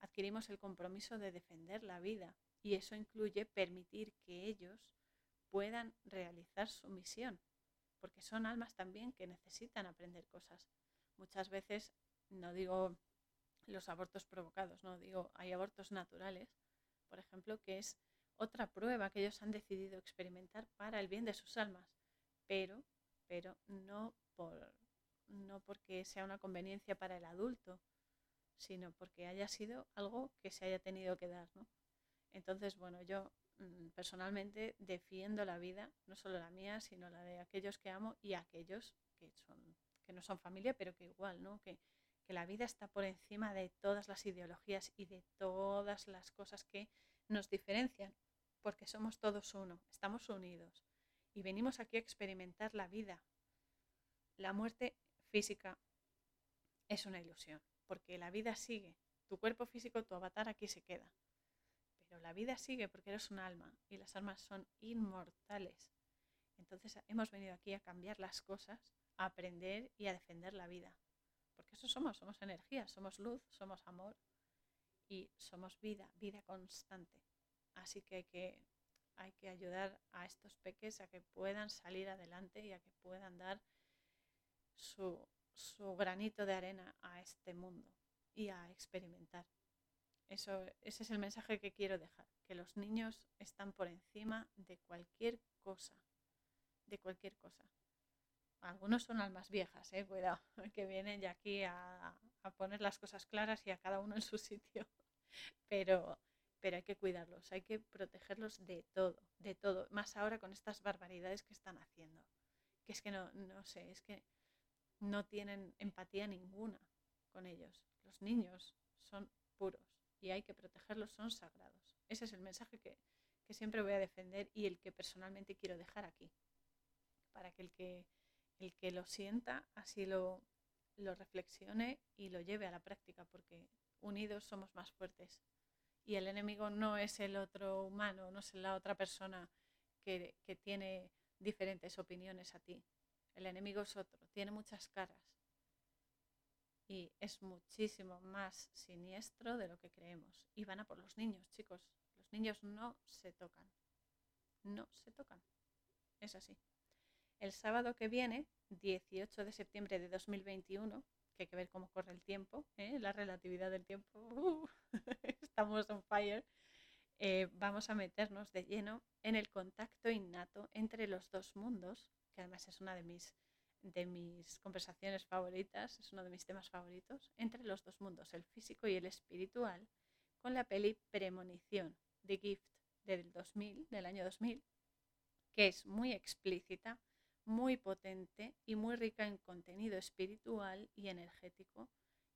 A: adquirimos el compromiso de defender la vida y eso incluye permitir que ellos puedan realizar su misión, porque son almas también que necesitan aprender cosas. Muchas veces, no digo los abortos provocados, no digo, hay abortos naturales, por ejemplo, que es otra prueba que ellos han decidido experimentar para el bien de sus almas, pero, pero no, por, no porque sea una conveniencia para el adulto, sino porque haya sido algo que se haya tenido que dar. ¿no? Entonces, bueno, yo mm, personalmente defiendo la vida, no solo la mía, sino la de aquellos que amo y aquellos que, son, que no son familia, pero que igual, ¿no? que, que la vida está por encima de todas las ideologías y de todas las cosas que nos diferencian, porque somos todos uno, estamos unidos y venimos aquí a experimentar la vida la muerte física es una ilusión, porque la vida sigue. Tu cuerpo físico, tu avatar aquí se queda. Pero la vida sigue porque eres un alma y las almas son inmortales. Entonces hemos venido aquí a cambiar las cosas, a aprender y a defender la vida. Porque eso somos, somos energía, somos luz, somos amor y somos vida, vida constante. Así que hay que, hay que ayudar a estos peques a que puedan salir adelante y a que puedan dar su, su granito de arena a este mundo y a experimentar. Eso, ese es el mensaje que quiero dejar, que los niños están por encima de cualquier cosa, de cualquier cosa. Algunos son almas viejas, eh, cuidado, que vienen ya aquí a, a poner las cosas claras y a cada uno en su sitio. Pero, pero hay que cuidarlos, hay que protegerlos de todo, de todo, más ahora con estas barbaridades que están haciendo. Que es que no, no sé, es que no tienen empatía ninguna con ellos. Los niños son puros y hay que protegerlos, son sagrados. Ese es el mensaje que, siempre voy a defender y el que personalmente quiero dejar aquí, para que el que, el que lo sienta así lo, lo reflexione y lo lleve a la práctica, porque unidos somos más fuertes. Y el enemigo no es el otro humano, no es la otra persona que, que tiene diferentes opiniones a ti. El enemigo es otro, tiene muchas caras y es muchísimo más siniestro de lo que creemos. Y van a por los niños, chicos. Los niños no se tocan. No se tocan. Es así. El sábado que viene, 18 de septiembre de 2021, que hay que ver cómo corre el tiempo, ¿eh? la relatividad del tiempo, uh, estamos on fire, eh, vamos a meternos de lleno en el contacto innato entre los dos mundos que además es una de mis, de mis conversaciones favoritas, es uno de mis temas favoritos, entre los dos mundos, el físico y el espiritual, con la peli Premonición, The Gift, del 2000, del año 2000, que es muy explícita, muy potente y muy rica en contenido espiritual y energético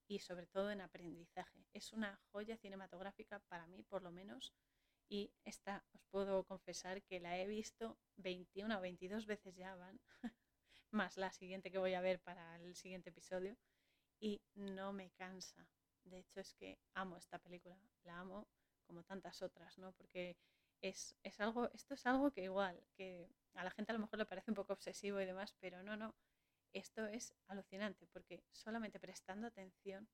A: y sobre todo en aprendizaje. Es una joya cinematográfica para mí, por lo menos, y esta os puedo confesar que la he visto 21 o 22 veces ya van, más la siguiente que voy a ver para el siguiente episodio y no me cansa. De hecho es que amo esta película, la amo como tantas otras, ¿no? Porque es, es algo, esto es algo que igual, que a la gente a lo mejor le parece un poco obsesivo y demás, pero no, no, esto es alucinante porque solamente prestando atención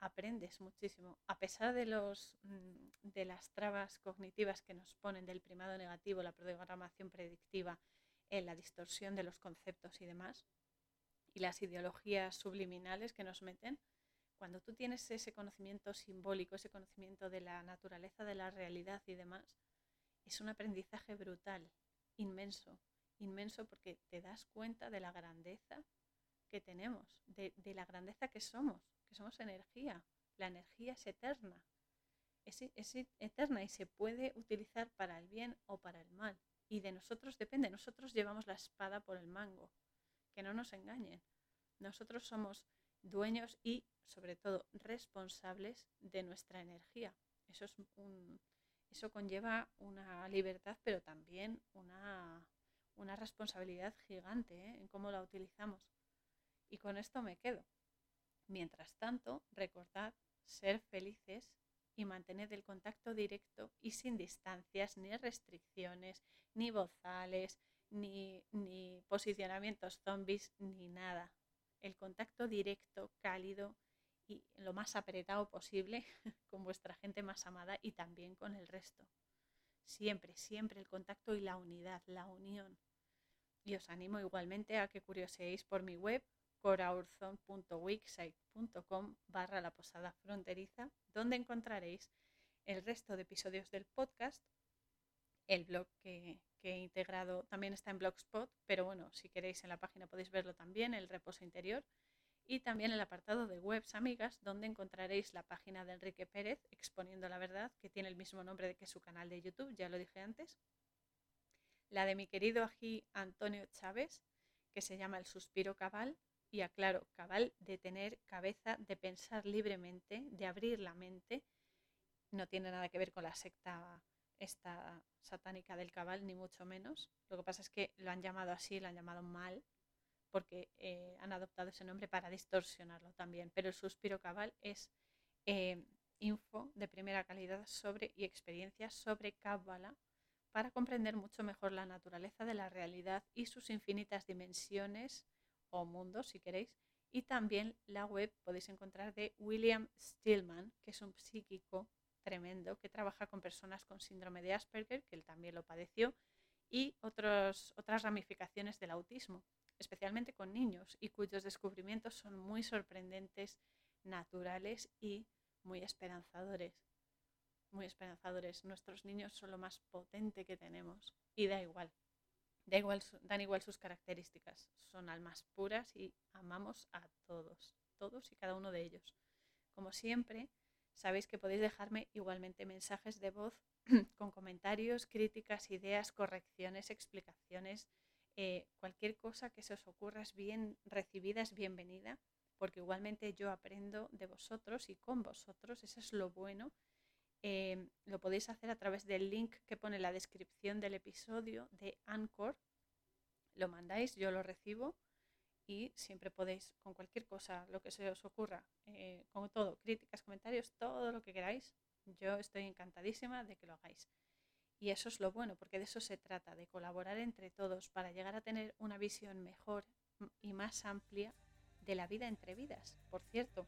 A: aprendes muchísimo. A pesar de, los, mm, de las trabas cognitivas que nos ponen del primado negativo, la programación predictiva, en la distorsión de los conceptos y demás, y las ideologías subliminales que nos meten, cuando tú tienes ese conocimiento simbólico, ese conocimiento de la naturaleza de la realidad y demás, es un aprendizaje brutal, inmenso, inmenso porque te das cuenta de la grandeza que tenemos, de, la grandeza que somos que somos energía. La energía es eterna. Es, eterna y se puede utilizar para el bien o para el mal. Y de nosotros depende. Nosotros llevamos la espada por el mango. Que no nos engañen. Nosotros somos dueños y, sobre todo, responsables de nuestra energía. Eso, es un, eso conlleva una libertad, pero también una, una responsabilidad gigante ¿eh? en cómo la utilizamos. Y con esto me quedo. Mientras tanto, recordad ser felices y mantener el contacto directo y sin distancias, ni restricciones, ni bozales, ni, ni posicionamientos zombies, ni nada. El contacto directo, cálido y lo más apretado posible con vuestra gente más amada y también con el resto. Siempre, siempre el contacto y la unidad, la unión. Y os animo igualmente a que curioseéis por mi web coraurzon.wixsite.com barra la posada fronteriza, donde encontraréis el resto de episodios del podcast, el blog que, que, he integrado también está en Blogspot, pero bueno, si queréis en la página podéis verlo también, el reposo interior, y también el apartado de webs amigas, donde encontraréis la página de Enrique Pérez, exponiendo la verdad, que tiene el mismo nombre que su canal de YouTube, ya lo dije antes, la de mi querido ají Antonio Chávez, que se llama El Suspiro Cabal, y aclaro, cabal de tener cabeza, de pensar libremente, de abrir la mente, no tiene nada que ver con la secta esta satánica del cabal, ni mucho menos. Lo que pasa es que lo han llamado así, lo han llamado mal, porque eh, han adoptado ese nombre para distorsionarlo también. Pero el suspiro cabal es eh, info de primera calidad sobre y experiencias sobre Kabbalah para comprender mucho mejor la naturaleza de la realidad y sus infinitas dimensiones o mundos, si queréis. Y también la web podéis encontrar de William Stillman, que es un psíquico tremendo que trabaja con personas con síndrome de Asperger, que él también lo padeció, y otros, otras ramificaciones del autismo, especialmente con niños, y cuyos descubrimientos son muy sorprendentes, naturales y muy esperanzadores. Muy esperanzadores. Nuestros niños son lo más potente que tenemos y da igual. Da igual dan igual sus características. Son almas puras y amamos a todos, todos y cada uno de ellos. Como siempre, sabéis que podéis dejarme igualmente mensajes de voz con comentarios, críticas, ideas, correcciones, explicaciones, eh, cualquier cosa que se os ocurra es bien recibida, es bienvenida, porque igualmente yo aprendo de vosotros y con vosotros, eso es lo bueno. Eh, lo podéis hacer a través del link que pone en la descripción del episodio de Anchor. Lo mandáis, yo lo recibo y siempre podéis, con cualquier cosa, lo que se os ocurra, eh, con todo, críticas, comentarios, todo lo que queráis, yo estoy encantadísima de que lo hagáis. Y eso es lo bueno, porque de eso se trata, de colaborar entre todos para llegar a tener una visión mejor y más amplia de la vida entre vidas. Por cierto,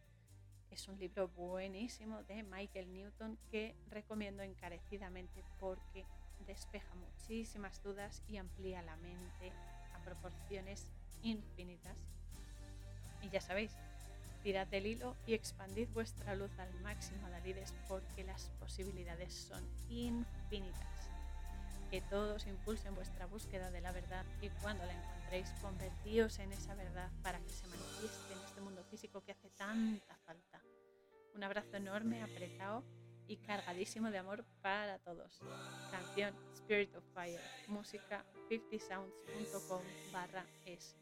A: es un libro buenísimo de Michael Newton que recomiendo encarecidamente porque despeja muchísimas dudas y amplía la mente a proporciones infinitas. Y ya sabéis, tirad del hilo y expandid vuestra luz al máximo, Dalides, porque las posibilidades son infinitas. Que todos impulsen vuestra búsqueda de la verdad y cuando la encontréis, convertíos en esa verdad para que se manifieste en este mundo físico que hace tanta falta. Un abrazo enorme, apretado y cargadísimo de amor para todos. Canción Spirit of Fire, música 50sounds.com barra es.